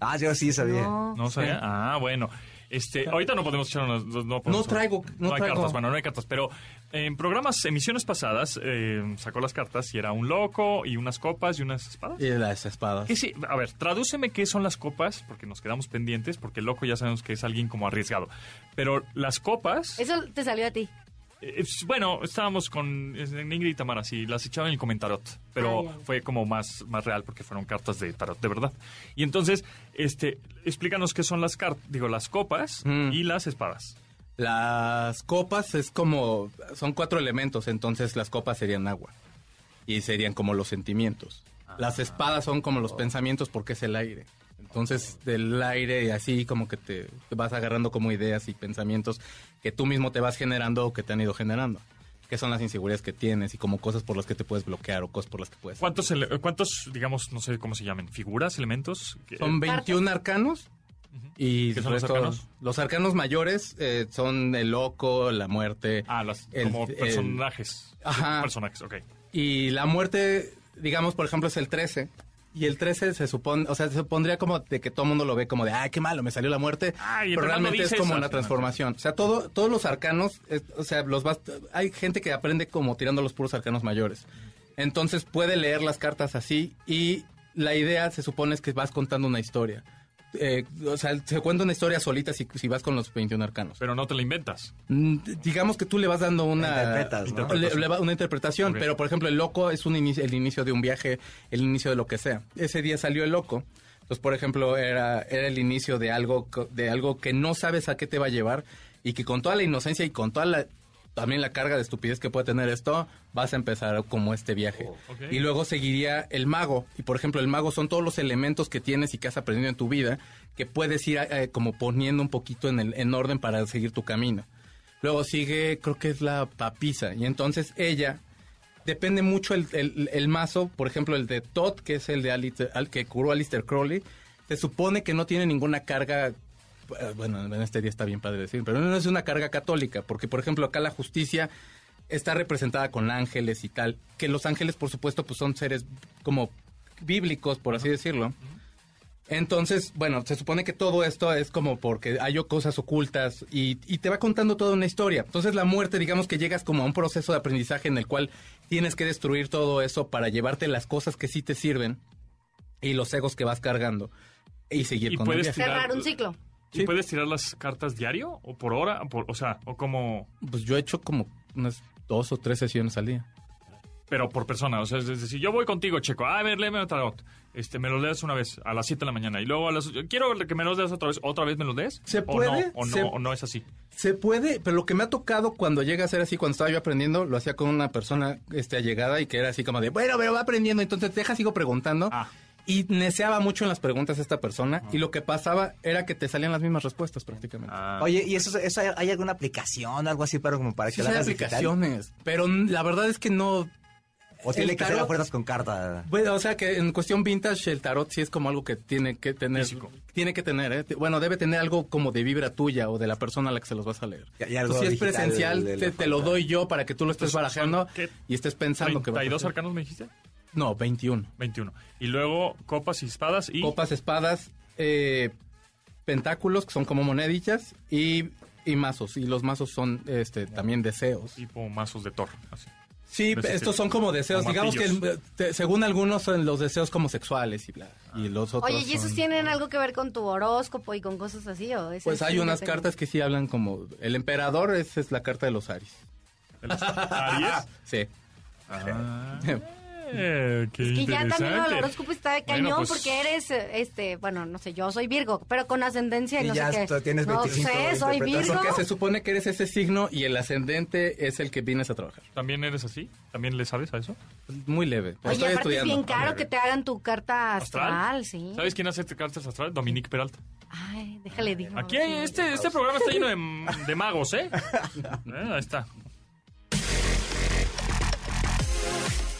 Ah, yo sí sabía. No. ¿No sabían? Ah, bueno. Este, ahorita no podemos echar unas, no, podemos- No traigo- no hay traigo. cartas, bueno, no hay cartas, pero en programas, emisiones pasadas, eh, sacó las cartas y era un loco y unas copas y unas espadas. Y las espadas. ¿Qué sí? A ver, tradúceme qué son las copas, porque nos quedamos pendientes, porque el loco ya sabemos que es alguien como arriesgado. Pero las copas, Eso te salió a ti. Eh, es- bueno, estábamos con Ingrid y Tamara, sí, las echaban en el comentarot, pero Ah, fue como más, más real porque fueron cartas de tarot, de verdad. Y entonces, este, explícanos qué son las cartas, digo, las copas Mm. y las espadas. Las copas es como, son cuatro elementos, entonces las copas serían agua. Y serían como los sentimientos. Las espadas son como los pensamientos porque es el aire. Entonces, del aire así como que te, te vas agarrando como ideas y pensamientos que tú mismo te vas generando o que te han ido generando. Que son las inseguridades que tienes y como cosas por las que te puedes bloquear o cosas por las que puedes... ¿Cuántos, ¿Cuántos, digamos, no sé cómo se llaman, figuras, elementos? Son 21 arcanos. Y ¿Qué son los arcanos? los arcanos mayores eh, son el loco, la muerte. Ah, las, el- como el- personajes. Ajá. Personajes, ok. Y la muerte, digamos, por ejemplo, es el 13. Y el 13 se supone, o sea, se supondría como de que todo el mundo lo ve como de, ay, qué malo, me salió la muerte. Pero realmente es como una transformación. O sea, todo, todos los arcanos, es- o sea, los hay gente que aprende como tirando los puros arcanos mayores. Entonces puede leer las cartas así y la idea se supone es que vas contando una historia. Eh, o sea, se cuenta una historia solita si, si vas con los 21 arcanos. Pero no te la inventas. Mm, digamos que tú le vas dando una Interpretas, ¿no? le- le va- una interpretación, pero por ejemplo el loco es un inicio, el inicio de un viaje, el inicio de lo que sea. Ese día salió el loco. Entonces, por ejemplo, era, era el inicio de algo de algo que no sabes a qué te va a llevar y que con toda la inocencia y con toda la también la carga de estupidez que puede tener esto, vas a empezar como este viaje. ok. Y luego seguiría el mago. Y por ejemplo, el mago son todos los elementos que tienes y que has aprendido en tu vida que puedes ir eh, como poniendo un poquito en, el, en orden para seguir tu camino. Luego sigue, creo que es la papisa. Y entonces ella, depende mucho el, el- el mazo. Por ejemplo, el de Todd, que es el de Alistair- al que curó Alistair Crowley, se supone que no tiene ninguna carga. Eh, Bueno, en este día está bien padre decir, pero no es una carga católica, porque por ejemplo acá la justicia está representada con ángeles y tal, que los ángeles por supuesto pues son seres como bíblicos, por así decirlo. Entonces, bueno, se supone que todo esto es como porque hay cosas ocultas y, y te va contando toda una historia. Entonces la muerte, digamos que llegas como a un proceso de aprendizaje en el cual tienes que destruir todo eso para llevarte las cosas que sí te sirven y los egos que vas cargando y seguir Y con el viaje. Cerrar un ciclo. ¿Y Sí. puedes tirar las cartas diario o por hora? O, por- o sea, o como... Pues yo he hecho como unas dos o tres sesiones al día. Pero por persona, o sea, es decir, yo voy contigo, Checo, a ver, léeme otra tarot. Este, me lo lees una vez a las 7 de la mañana y luego a las... Quiero que me los leas otra vez, ¿otra vez me los lees? ¿Se ¿O puede? no, o no, Se- o no es así. Se puede, pero lo que me ha tocado cuando llega a ser así, cuando estaba yo aprendiendo, lo hacía con una persona este, allegada y que era así como de, bueno, pero va aprendiendo, entonces deja, sigo preguntando. Ah. Y neceaba mucho en las preguntas esta persona y lo que pasaba era que te salían las mismas respuestas prácticamente. Ah. Oye, ¿y eso, eso hay, hay alguna aplicación, algo así, pero como para Sí, que la hay digital? aplicaciones, pero la verdad es que no... ¿O tiene que tarot- fuerzas con carta? Bueno, o sea que en cuestión vintage el tarot sí es como algo que tiene que tener... Físico. Tiene que tener, ¿eh? Bueno, debe tener algo como de vibra tuya o de la persona a la que se los vas a leer. Y- y algo Entonces, si es presencial, te, te lo doy yo para que tú lo estés Entonces, barajando y estés pensando que va a ¿32 pasar. arcanos me dijiste? No, 21. 21. Y luego copas y espadas y... Copas, espadas, eh, pentáculos, que son como monedillas, y, y mazos. Y los mazos son este también deseos. Tipo mazos de Thor, así. Sí, estos son como deseos. Como Digamos que martillos. te- según algunos son los deseos como sexuales y bla. Y los otros Oye, ¿y esos son- tienen algo que ver con tu horóscopo y con cosas así? ¿o ese Pues es hay unas cartas que sí hablan como... El emperador, esa es la carta de los Aries. ¿De los Aries? Sí. Ah, eh, qué Es que ya también el horóscopo está de Bueno, cañón pues, porque eres, este, bueno, no sé, yo soy Virgo, pero con ascendencia y Y no ya sé qué. tienes no 25 sé, soy. Virgo. Porque se supone que eres ese signo y el ascendente es el que vienes a trabajar. ¿También eres así? ¿También le sabes a eso? Muy leve. Oye, estoy aparte es estudiando. bien caro que te hagan tu carta astral, ¿Astral? sí. ¿Sabes quién hace cartas astral? Dominique Peralta. Ay, déjale digo. Aquí hay- este, este programa está lleno de, de magos, ¿eh? Eh, Ahí está.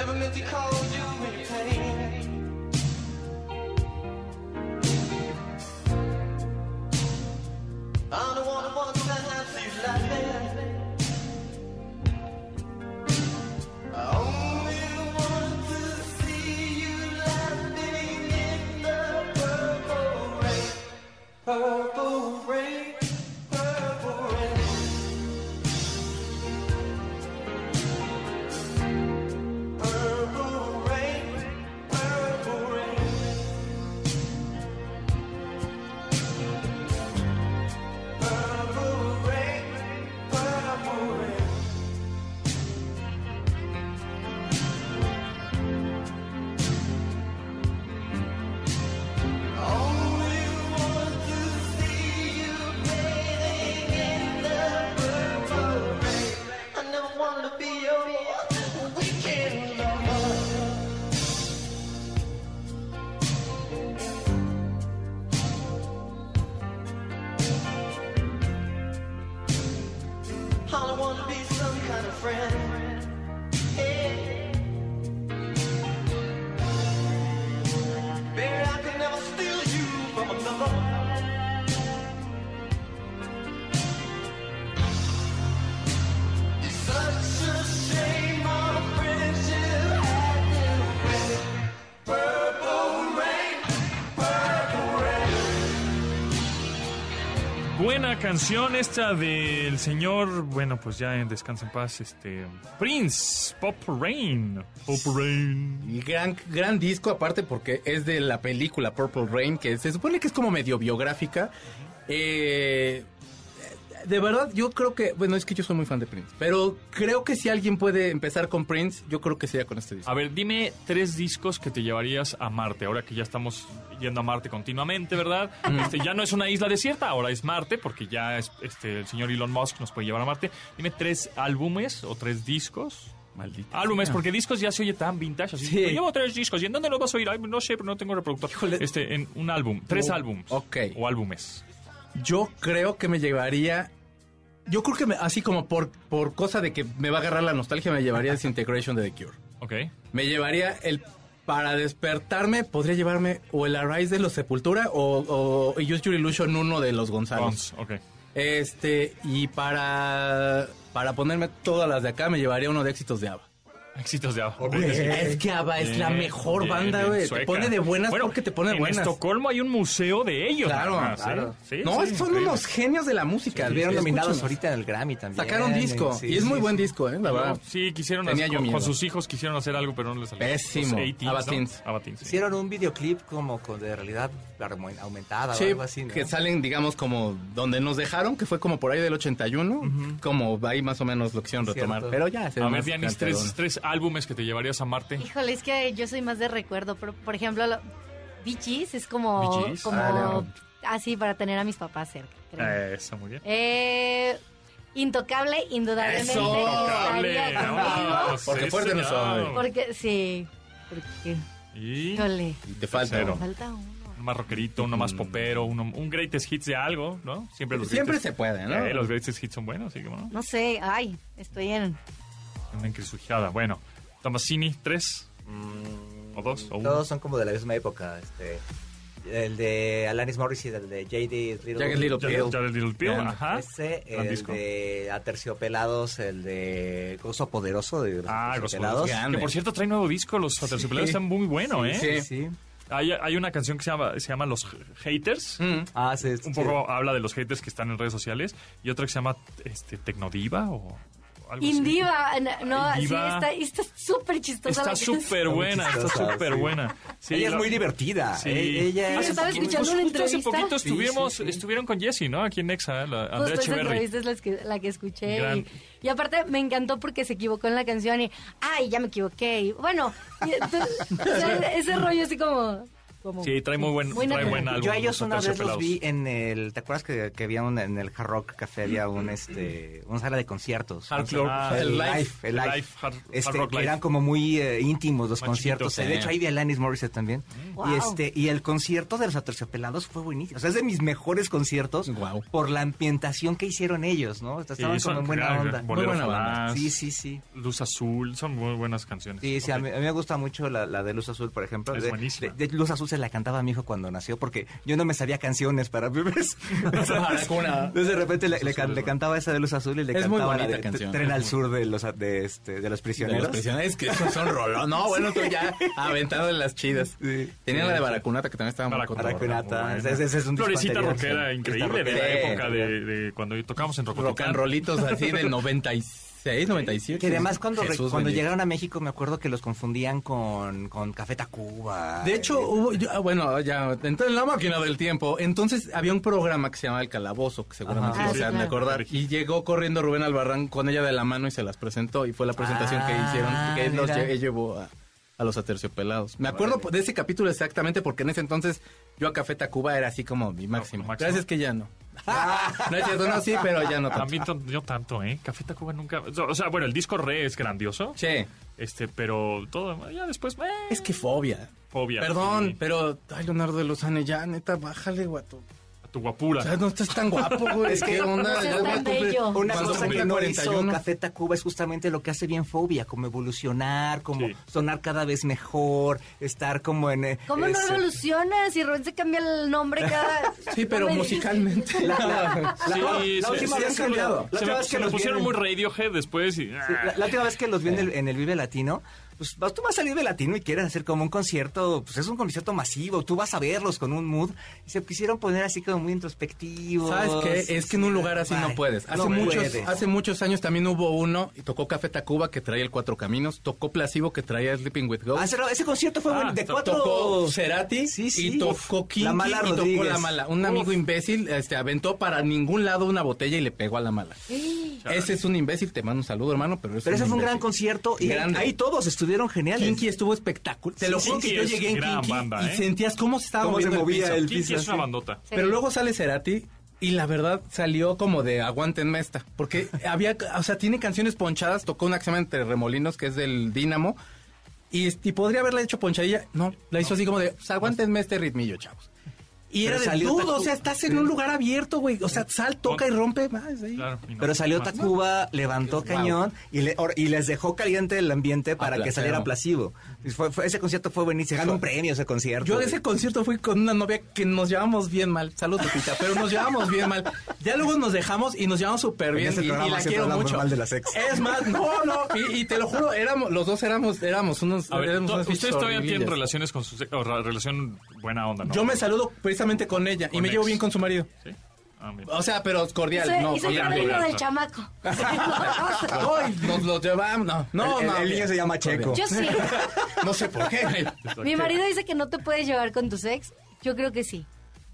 Never meant to call you canción esta del señor, bueno, pues ya en Descansa en Paz, este, Prince, Pop Rain. Pop Rain. Y gran, gran disco, aparte porque es de la película Purple Rain, que se supone que es como medio biográfica. Eh, de verdad, yo creo que, bueno, es que yo soy muy fan de Prince, pero creo que si alguien puede empezar con Prince, yo creo que sería con este disco. A ver, dime tres discos que te llevarías a Marte, ahora que ya estamos yendo a Marte continuamente, ¿verdad? Este, ya no es una isla desierta, ahora es Marte, porque ya es, este, el señor Elon Musk nos puede llevar a Marte. Dime tres álbumes o tres discos. Maldita. Álbumes, porque discos ya se oye tan vintage. Así, Sí. "Me llevo tres discos. ¿Y en dónde los vas a oír? Ay, no sé, pero no tengo reproductor. Híjole. Este, en un álbum. Tres Oh, álbums. ok. O álbumes. Yo creo que me llevaría. Yo creo que me- así como por, por cosa de que me va a agarrar la nostalgia, me llevaría Disintegration de The Cure. Ok. Me llevaría el. Para despertarme, podría llevarme o el Arise de los Sepultura o, o Use Your Illusion 1 de los González. Guns, ok. Este, y para. Para ponerme todas las de acá, me llevaría uno de éxitos de ABBA. Éxitos de ABBA. Es que ABBA es la mejor bien, banda, güey. Te pone de buenas Bueno, porque te pone de en buenas. Estocolmo hay un museo de ellos. Claro, nada más, ¿eh? claro. Sí, No, sí, son increíble. unos genios de la música. Sí, nominados escúchenlos. ahorita en el Grammy también. Sacaron disco. Sí, y es sí, muy sí. buen disco, ¿eh? La verdad. Sí, quisieron Tenía hacer- yo con, con sus hijos quisieron hacer algo, pero no les salió. Pésimo. ABBA ¿no? Teens. ABBA Teens, sí. Hicieron un videoclip como con de realidad aumentada Sí, o algo así, ¿no? que salen, digamos, como donde nos dejaron, que fue como por ahí del 81, como ahí más o menos lo quisieron retomar. Pero ya, se A ve ver, Dianis, tres. Tres álbumes que te llevarías a Marte. Híjole, es que yo soy más de recuerdo, pero por ejemplo, lo, es como, Gees. como Ah, así para tener a mis papás cerca. creo. Eso, muy bien. Eh, intocable, indudablemente. Eso. Intocable, Porque sí, fuerte no soy. Porque, sí, porque, Y híjole, te falta. Tercero. falta uno. uno más rockerito, uno más popero, uno, un greatest hits de algo, ¿no? Siempre los Siempre greatest- se puede, ¿no? Eh, los greatest hits son buenos, así que bueno, No sé, ay, estoy en... una encrucijada. Bueno, Tomasini, tres Mm, o dos o uno. Todos son como de la misma época. Este, el de Alanis Morissette, el de J.D. Little, Jagged Little Pill. Little Pill, ajá. Ese, el disco. de Aterciopelados, el de Gozo Poderoso de los Ah. Aterciopelados. Que por cierto trae nuevo disco, los Aterciopelados están muy buenos, ¿eh? Sí. Sí. Hay, hay una canción que se llama, se llama Los Haters. Mm. Ah, sí, Un sí. poco habla de los haters que están en redes sociales. Y otra que se llama este, Tecnodiva o algo así. Indiva, no, sí, Indiva. está está súper chistosa Está súper buena, está súper sí. buena. Sí, ella es muy divertida. Sí. E- Ella Sí, es- estaba Pues escuchando una justo hace entrevista. poquito estuvimos, sí, sí. estuvieron con Jessie, ¿no? Aquí en Nexa, la Andrea Justo esa entrevista es la que, la que escuché. Gran- Y, y aparte me encantó porque se equivocó en la canción y, ay, ya me equivoqué. Y, bueno, y entonces, o sea, ese rollo así como... como Sí, trae muy buen, trae buen álbum. Yo a ellos los una vez los vi en el... ¿Te acuerdas que, que había un, en el Hard Rock Café había un, este, una sala de conciertos? Hard Club. Ah, el el live. el live. Live, Hard- Este, Hard Rock Live. eran como muy eh, íntimos los Más conciertos. chiquitos, de eh. hecho, ahí vi a Alanis Morissette también. Wow. Y este y el concierto de los Aterciopelados fue buenísimo. O sea, es de mis mejores conciertos Guau. por la ambientación que hicieron ellos, ¿no? Sí, Estaban son como en buena gran- onda. Muy buena banda. Sí, sí, sí. Luz Azul, son muy buenas canciones. Sí, sí, a Ok. mí, a mí me gusta mucho la, la de Luz Azul, por ejemplo. Es de, buenísima. de- de Luz Azul se la cantaba a mi hijo cuando nació porque yo no me sabía canciones para bebés. Entonces de repente le, le can- le cantaba esa de Luz Azul y le Es cantaba la de canción. Tren al Sur de los, de, este, de los De los prisioneros. prisioneros, que esos son rolón. No, bueno, tú ya aventado en las chidas. Sí. Tenían la de Baracunata que también estaba Baracunata. Baracunata. Muy buena. Ese- ese es un disco Florecita rockera increíble de la época de, de cuando tocamos en Rock Rocotitlán. and rollitos así del 96, 97. Que además cuando, re- Jesús cuando llegaron a México me acuerdo que los confundían con, con Café Tacuba. De hecho, hubo, yo- ah, bueno, ya, entré en la máquina del tiempo. Entonces había un programa que se llamaba El Calabozo, que seguramente Ajá. no Ah, se sí, han de claro. acordar. Y llegó corriendo Rubén Albarrán con ella de la mano y se las presentó. Y fue la presentación que Ah, hicieron, que él los llevó a, a los aterciopelados. Me acuerdo de ese capítulo exactamente porque en ese entonces yo a Café Tacuba era así como mi máximo. lo máximo. Gracias que ya no. No es cierto, no, sí, pero ya no A tanto. mí to- yo tanto, ¿eh? Café Tacuba nunca... O sea, bueno, el disco Re es grandioso, Che, este, pero todo... Ya después... eh, es que fobia. Fobia. Perdón, sí. pero, ay, Leonardo de Lozane, ya, neta, bájale, guato. Tu guapura. O sea, no estás tan guapo, güey. Es que- ¿Qué onda? No tan bello. Una cosa que no 41. hizo Café Tacuba es justamente lo que hace bien Fobia, como evolucionar, como Sí. sonar cada vez mejor, estar como en... eh, ¿Cómo no ese- evoluciona si Rubén se cambia el nombre cada... Sí, pero No musicalmente. La, la- la- Sí, la se- última sí vez cambiado. la se última me, vez se que me los vi pusieron muy Radiohead después y... sí, la, la última vez que los vi en el, en el Vive Latino, pues tú vas a salir de latino y quieres hacer como un concierto, pues es un concierto masivo, tú vas a verlos con un mood. Y se quisieron poner así como muy introspectivos. ¿Sabes qué? Es que en un lugar así no puedes. Hace, no muchos, puedes. hace muchos años también hubo uno y tocó Café Tacuba que traía el Cuatro Caminos, tocó Plasivo que traía Sleeping with Ghosts. Ah, ese, ese concierto fue Ah, bueno, de cuatro... Tocó Cerati Sí, sí. y tocó Kinky La Mala y tocó. La Mala. Un amigo imbécil este, aventó para ningún lado una botella y le pegó a La Mala. Ese es un imbécil, te mando un saludo, hermano, pero, es Pero ese fue un gran concierto y Grande. ahí todos estuvieron geniales. Kinky estuvo espectacular. Te Sí, lo juro Kinky que yo llegué en Kinky banda, y ¿eh? sentías cómo se estaba Cómo se moviendo movía piso. el Kinky piso, es una bandota. Sí. Pero luego sale Cerati y la verdad salió como de aguántenme esta. Porque había, o sea, tiene canciones ponchadas. Tocó una que se llama Entre Remolinos, que es del Dínamo. Y, y podría haberla hecho ponchadilla. No, la hizo así como de, pues, aguántenme este ritmillo, chavos. Y Pero era de dudo, o sea, estás en un lugar abierto, güey. O sea, sal, toca y rompe más. Claro, y no- Pero salió más. Tacuba, levantó cañón y, le- or- y les dejó caliente el ambiente para que saliera placebo. Y fue- fue- ese concierto fue buenísimo. Ganó un premio ese concierto. Yo de ese concierto fui con una novia que nos llevamos bien mal. Salud, Lupita, pero nos llevamos bien mal. Ya luego nos dejamos y nos llevamos súper En bien. este y, la quiero mucho. mal de las ex. Es más, no, no. Y, y te lo juro, éramos, los dos éramos, éramos unos. A ver, éramos ustedes todavía tienen relaciones con sus... o relación buena onda, ¿no? Yo me saludo precisamente con ella y me llevo bien con su marido. ¿Sí? Ah. O sea, pero cordial. Soy- no, y soy cordial. del chamaco. Nos los llevamos. No, no, El- no. el niño se llama Checo. Yo sí. No sé por qué. Mi marido dice que no te puedes llevar con tus ex. Yo creo que sí.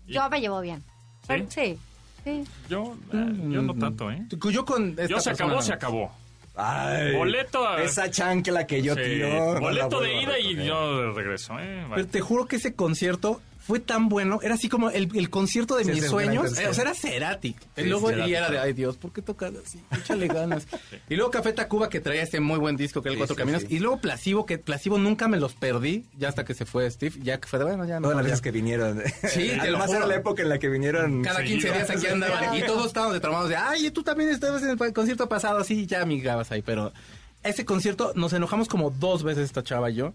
Yo me llevo bien. Pero- sí. Sí. Yo, eh, yo no tanto, ¿eh? Yo con esta Yo se persona acabó, no. se acabó. Ay, Boleto a- Esa chancla que yo Sí, tiro. no la boleto de ida y yo de regreso, ¿eh? Vale. Pero te juro que ese concierto fue tan bueno, era así como el, el concierto de Sí, mis sueños, eh, o sea, era Cerati. Sí, y luego Cerati, y era de, ay Dios, ¿por qué tocar así? Échale ganas. Y luego Café Tacuba que traía este muy buen disco que era el Cuatro Caminos. Y luego Plasivo, que Plasivo nunca me los perdí, ya hasta que se fue Steve, ya que fue de, bueno, ya no. Todas las veces que vinieron. Sí, Además era la época en la que vinieron. Cada 15 días aquí andaban y todos estábamos de traumados de, ay, tú también estabas en el concierto pasado, así ya amigabas ahí, pero ese concierto nos enojamos como dos veces esta chava y yo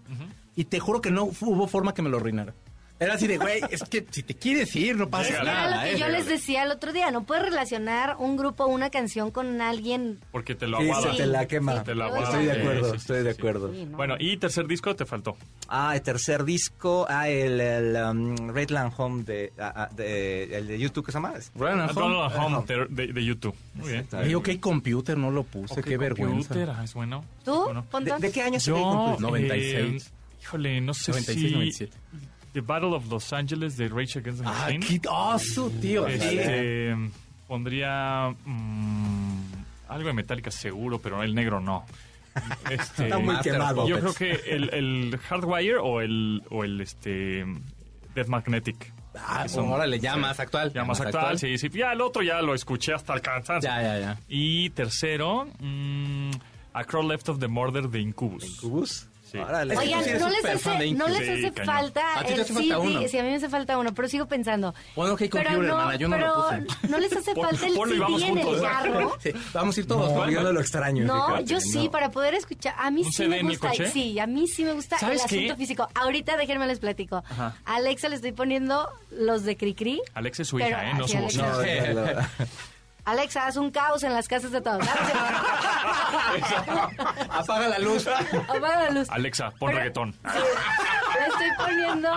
y te juro que no hubo forma que me lo arruinara. Era así de, güey, es que si te quieres ir, no pasa Llégale. Era lo nada. que ¿eh? yo les decía el otro día. No puedes relacionar un grupo, una canción con alguien. Porque te lo Sí, aguada. se te la quema. Sí, Te la aguada. Estoy de Sí, acuerdo, sí, sí, estoy sí, de sí. acuerdo. Sí, no. Bueno, y tercer disco te faltó. Ah, el tercer disco, ah, el, el um, Redland Home de, ah, ah, de- el de YouTube, ¿qué se llama? Run and Home. Donald Home de, de, de YouTube. Muy bien. Ay, ok, computer, no lo puse, Ok, qué vergüenza. computer, ah, es bueno. ¿Tú, Es bueno. ¿De, de qué año se ve Yo, Computer? 96. eh, híjole, no sé 96, si 97. The Battle of Los Angeles de Rage Against the Ah, Machine. qué oh, su tío. sí. Este, pondría mm, algo de Metallica seguro, pero el negro no. Este, Está muy quemado. yo creo que el, el Hardwire o el, o el este, Death Magnetic. Ah, son- órale, ya más actual. Ya más actual, sí, sí. Ya el otro ya lo escuché hasta cansancio. Ya, ya, ya. Y tercero, mm, A Crow Left of the Murder de Incubus. ¿Cubus? Sí. Órale. Oigan, ¿no les hace, no les hace falta A ti te el hace falta CD? uno. Sí, a mí me hace falta uno, pero sigo pensando. Bueno, ok, pero computer, no, hermana, yo no pero lo puse. no les hace falta el CD vamos en el juntos. carro. Sí, vamos a ir todos. No, lo extraño. No, fíjate, yo sí, no. para poder escuchar. A mí ¿Un sí CD me el gusta. Sí, a mí sí me gusta el asunto físico. Ahorita déjenme les platico. Ajá. A Alexa le estoy poniendo los de Cricri. Alex es su hija, ¿eh? No su Alexa. voz. Alexa, haz un caos en las casas de todos. Apaga la luz. Apaga la luz. Alexa, pon Pero- reggaetón. Sí, le estoy poniendo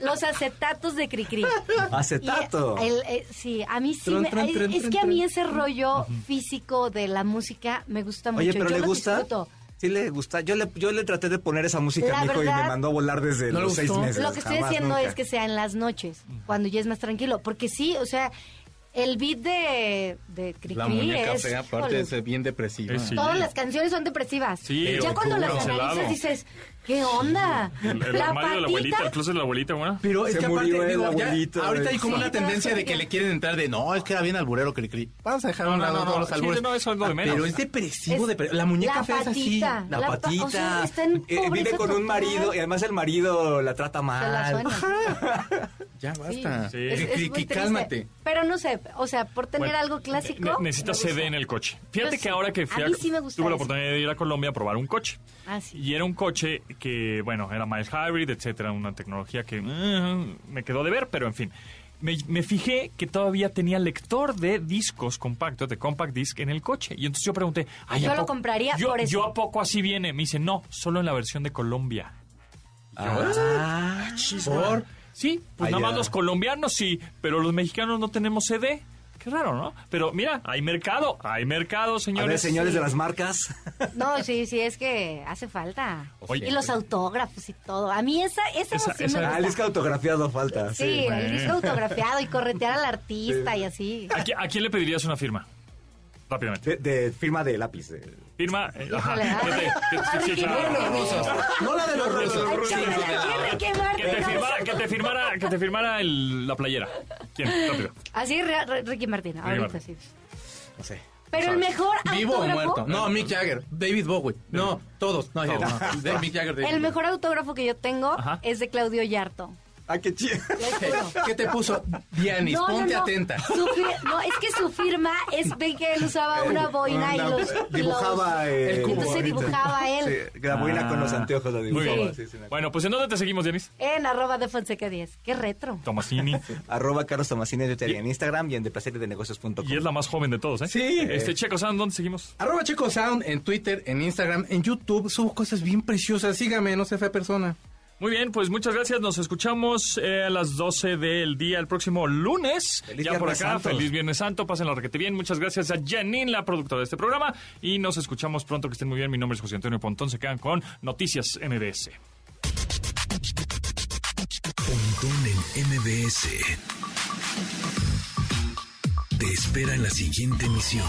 los acetatos de Cricri. Acetato. Y el- eh, sí, a mí sí. Tron, me- tron, es- tron, es tron, que a mí ese rollo físico de la música me gusta mucho. Oye, pero Yo ¿le gusta? disfruto. Sí le gusta. Yo le, yo le traté de poner esa música La a mi hijo y me mandó a volar desde ¿No le los seis meses. Lo que estoy Jamás, diciendo nunca. es que sea en las noches, cuando ya es más tranquilo. Porque sí, o sea, el beat de, de Cricri La muñeca es... fea, aparte híjole, es bien depresiva. Es sí. Todas las canciones son depresivas. Sí, ya cuando las analizas dices, ¿qué onda? El, el la armario de la abuelita, el closet de la abuelita, bueno. Pero es Se que aparte, murió el digo, ya, abuelito, ahorita hay como Sí, una tendencia de que le quieren entrar de, no, es que era bien alburero que le creí. Vamos a dejar a un No, no, lado no, todos los sí, albures. no, eso es lo de menos. Pero es depresivo, Es depre- la muñeca la fea es así. patita. La, La pa- patita. o sea, está en Eh, vive con un marido y además el marido la trata Se la mal. Ya, Sí. basta. Sí. Es- es Cri- muy cri- triste. cálmate. Pero no sé, o sea, por tener Bueno, algo clásico. ne- necesitas. CD en el coche. Fíjate que sí. ahora que fui A sí tuve la oportunidad de ir a Colombia a probar un coche. Ah, sí. Y era un coche que, bueno, era mild hybrid, etcétera, una tecnología que eh, me quedó de ver, pero en fin. me, me fijé que todavía tenía lector de discos compactos, de compact disc en el coche. Y entonces yo pregunté, Ay, Yo ¿a lo poco- compraría yo, por eso. yo a poco así viene. Me dice, no, solo en la versión de Colombia. Ah, Por... Sí, pues Ah, nada más los colombianos sí, pero los mexicanos no tenemos CD. Qué raro, ¿no? Pero mira, hay mercado, hay mercado, a señores. ver, señores de las marcas. No, sí, sí, es que hace falta. Oye. y los autógrafos y todo. A mí esa, esa, Esa- emoción esa- me Ah, gusta. el disco autografiado falta. Sí, Sí. el disco autografiado y corretear al artista y así. ¿A, a quién le pedirías una firma? Rápidamente. De, de firma de lápiz. de- Firma. eh, ajá, que te-. No la de los rusos. No. Que te No, firmara, que te firmara, el- la playera. ¿Quién? Rápido. Así, Ricky Martin, ahorita sí. No sé. Pero el mejor ¿Vivo o autógrafo... muerto? No, Mick Jagger, David Bowie. No, todos. No, no. De Mick Jagger, David El mejor autógrafo que yo tengo Ajá. es de Claudio Yarto. Ah, qué chido. ¿Qué te puso? Dianis, No, no, ponte no. atenta. Su no, es que su firma es, ven que él usaba una boina y los... dibujaba los- eh, el. Entonces dibujaba él. Sí, la boina con los anteojos la dibujaba. sí, sí. Bueno, pues ¿en dónde te seguimos, Denis? En arroba de Fonseca 10. Qué retro. Tomasini. Arroba Carlos Tomasini de Twitter y en Instagram y en deplaceredenegocios.com. Y es la más joven de todos, ¿eh? Sí. Este, Checo, ¿saben dónde seguimos? Arroba Checo Sound en Twitter, en Instagram, en YouTube. Subo cosas bien preciosas. Sígame, no sea fea persona. Muy bien, pues muchas gracias. Nos escuchamos eh, a las 12 del día el próximo lunes. Feliz ya por acá, Santo. feliz Viernes Santo. Pásenlo requete bien. Muchas gracias a Janine, la productora de este programa. Y nos escuchamos pronto. Que estén muy bien. Mi nombre es José Antonio Pontón. Se quedan con Noticias MBS. Pontón en MBS. Te espera en la siguiente emisión.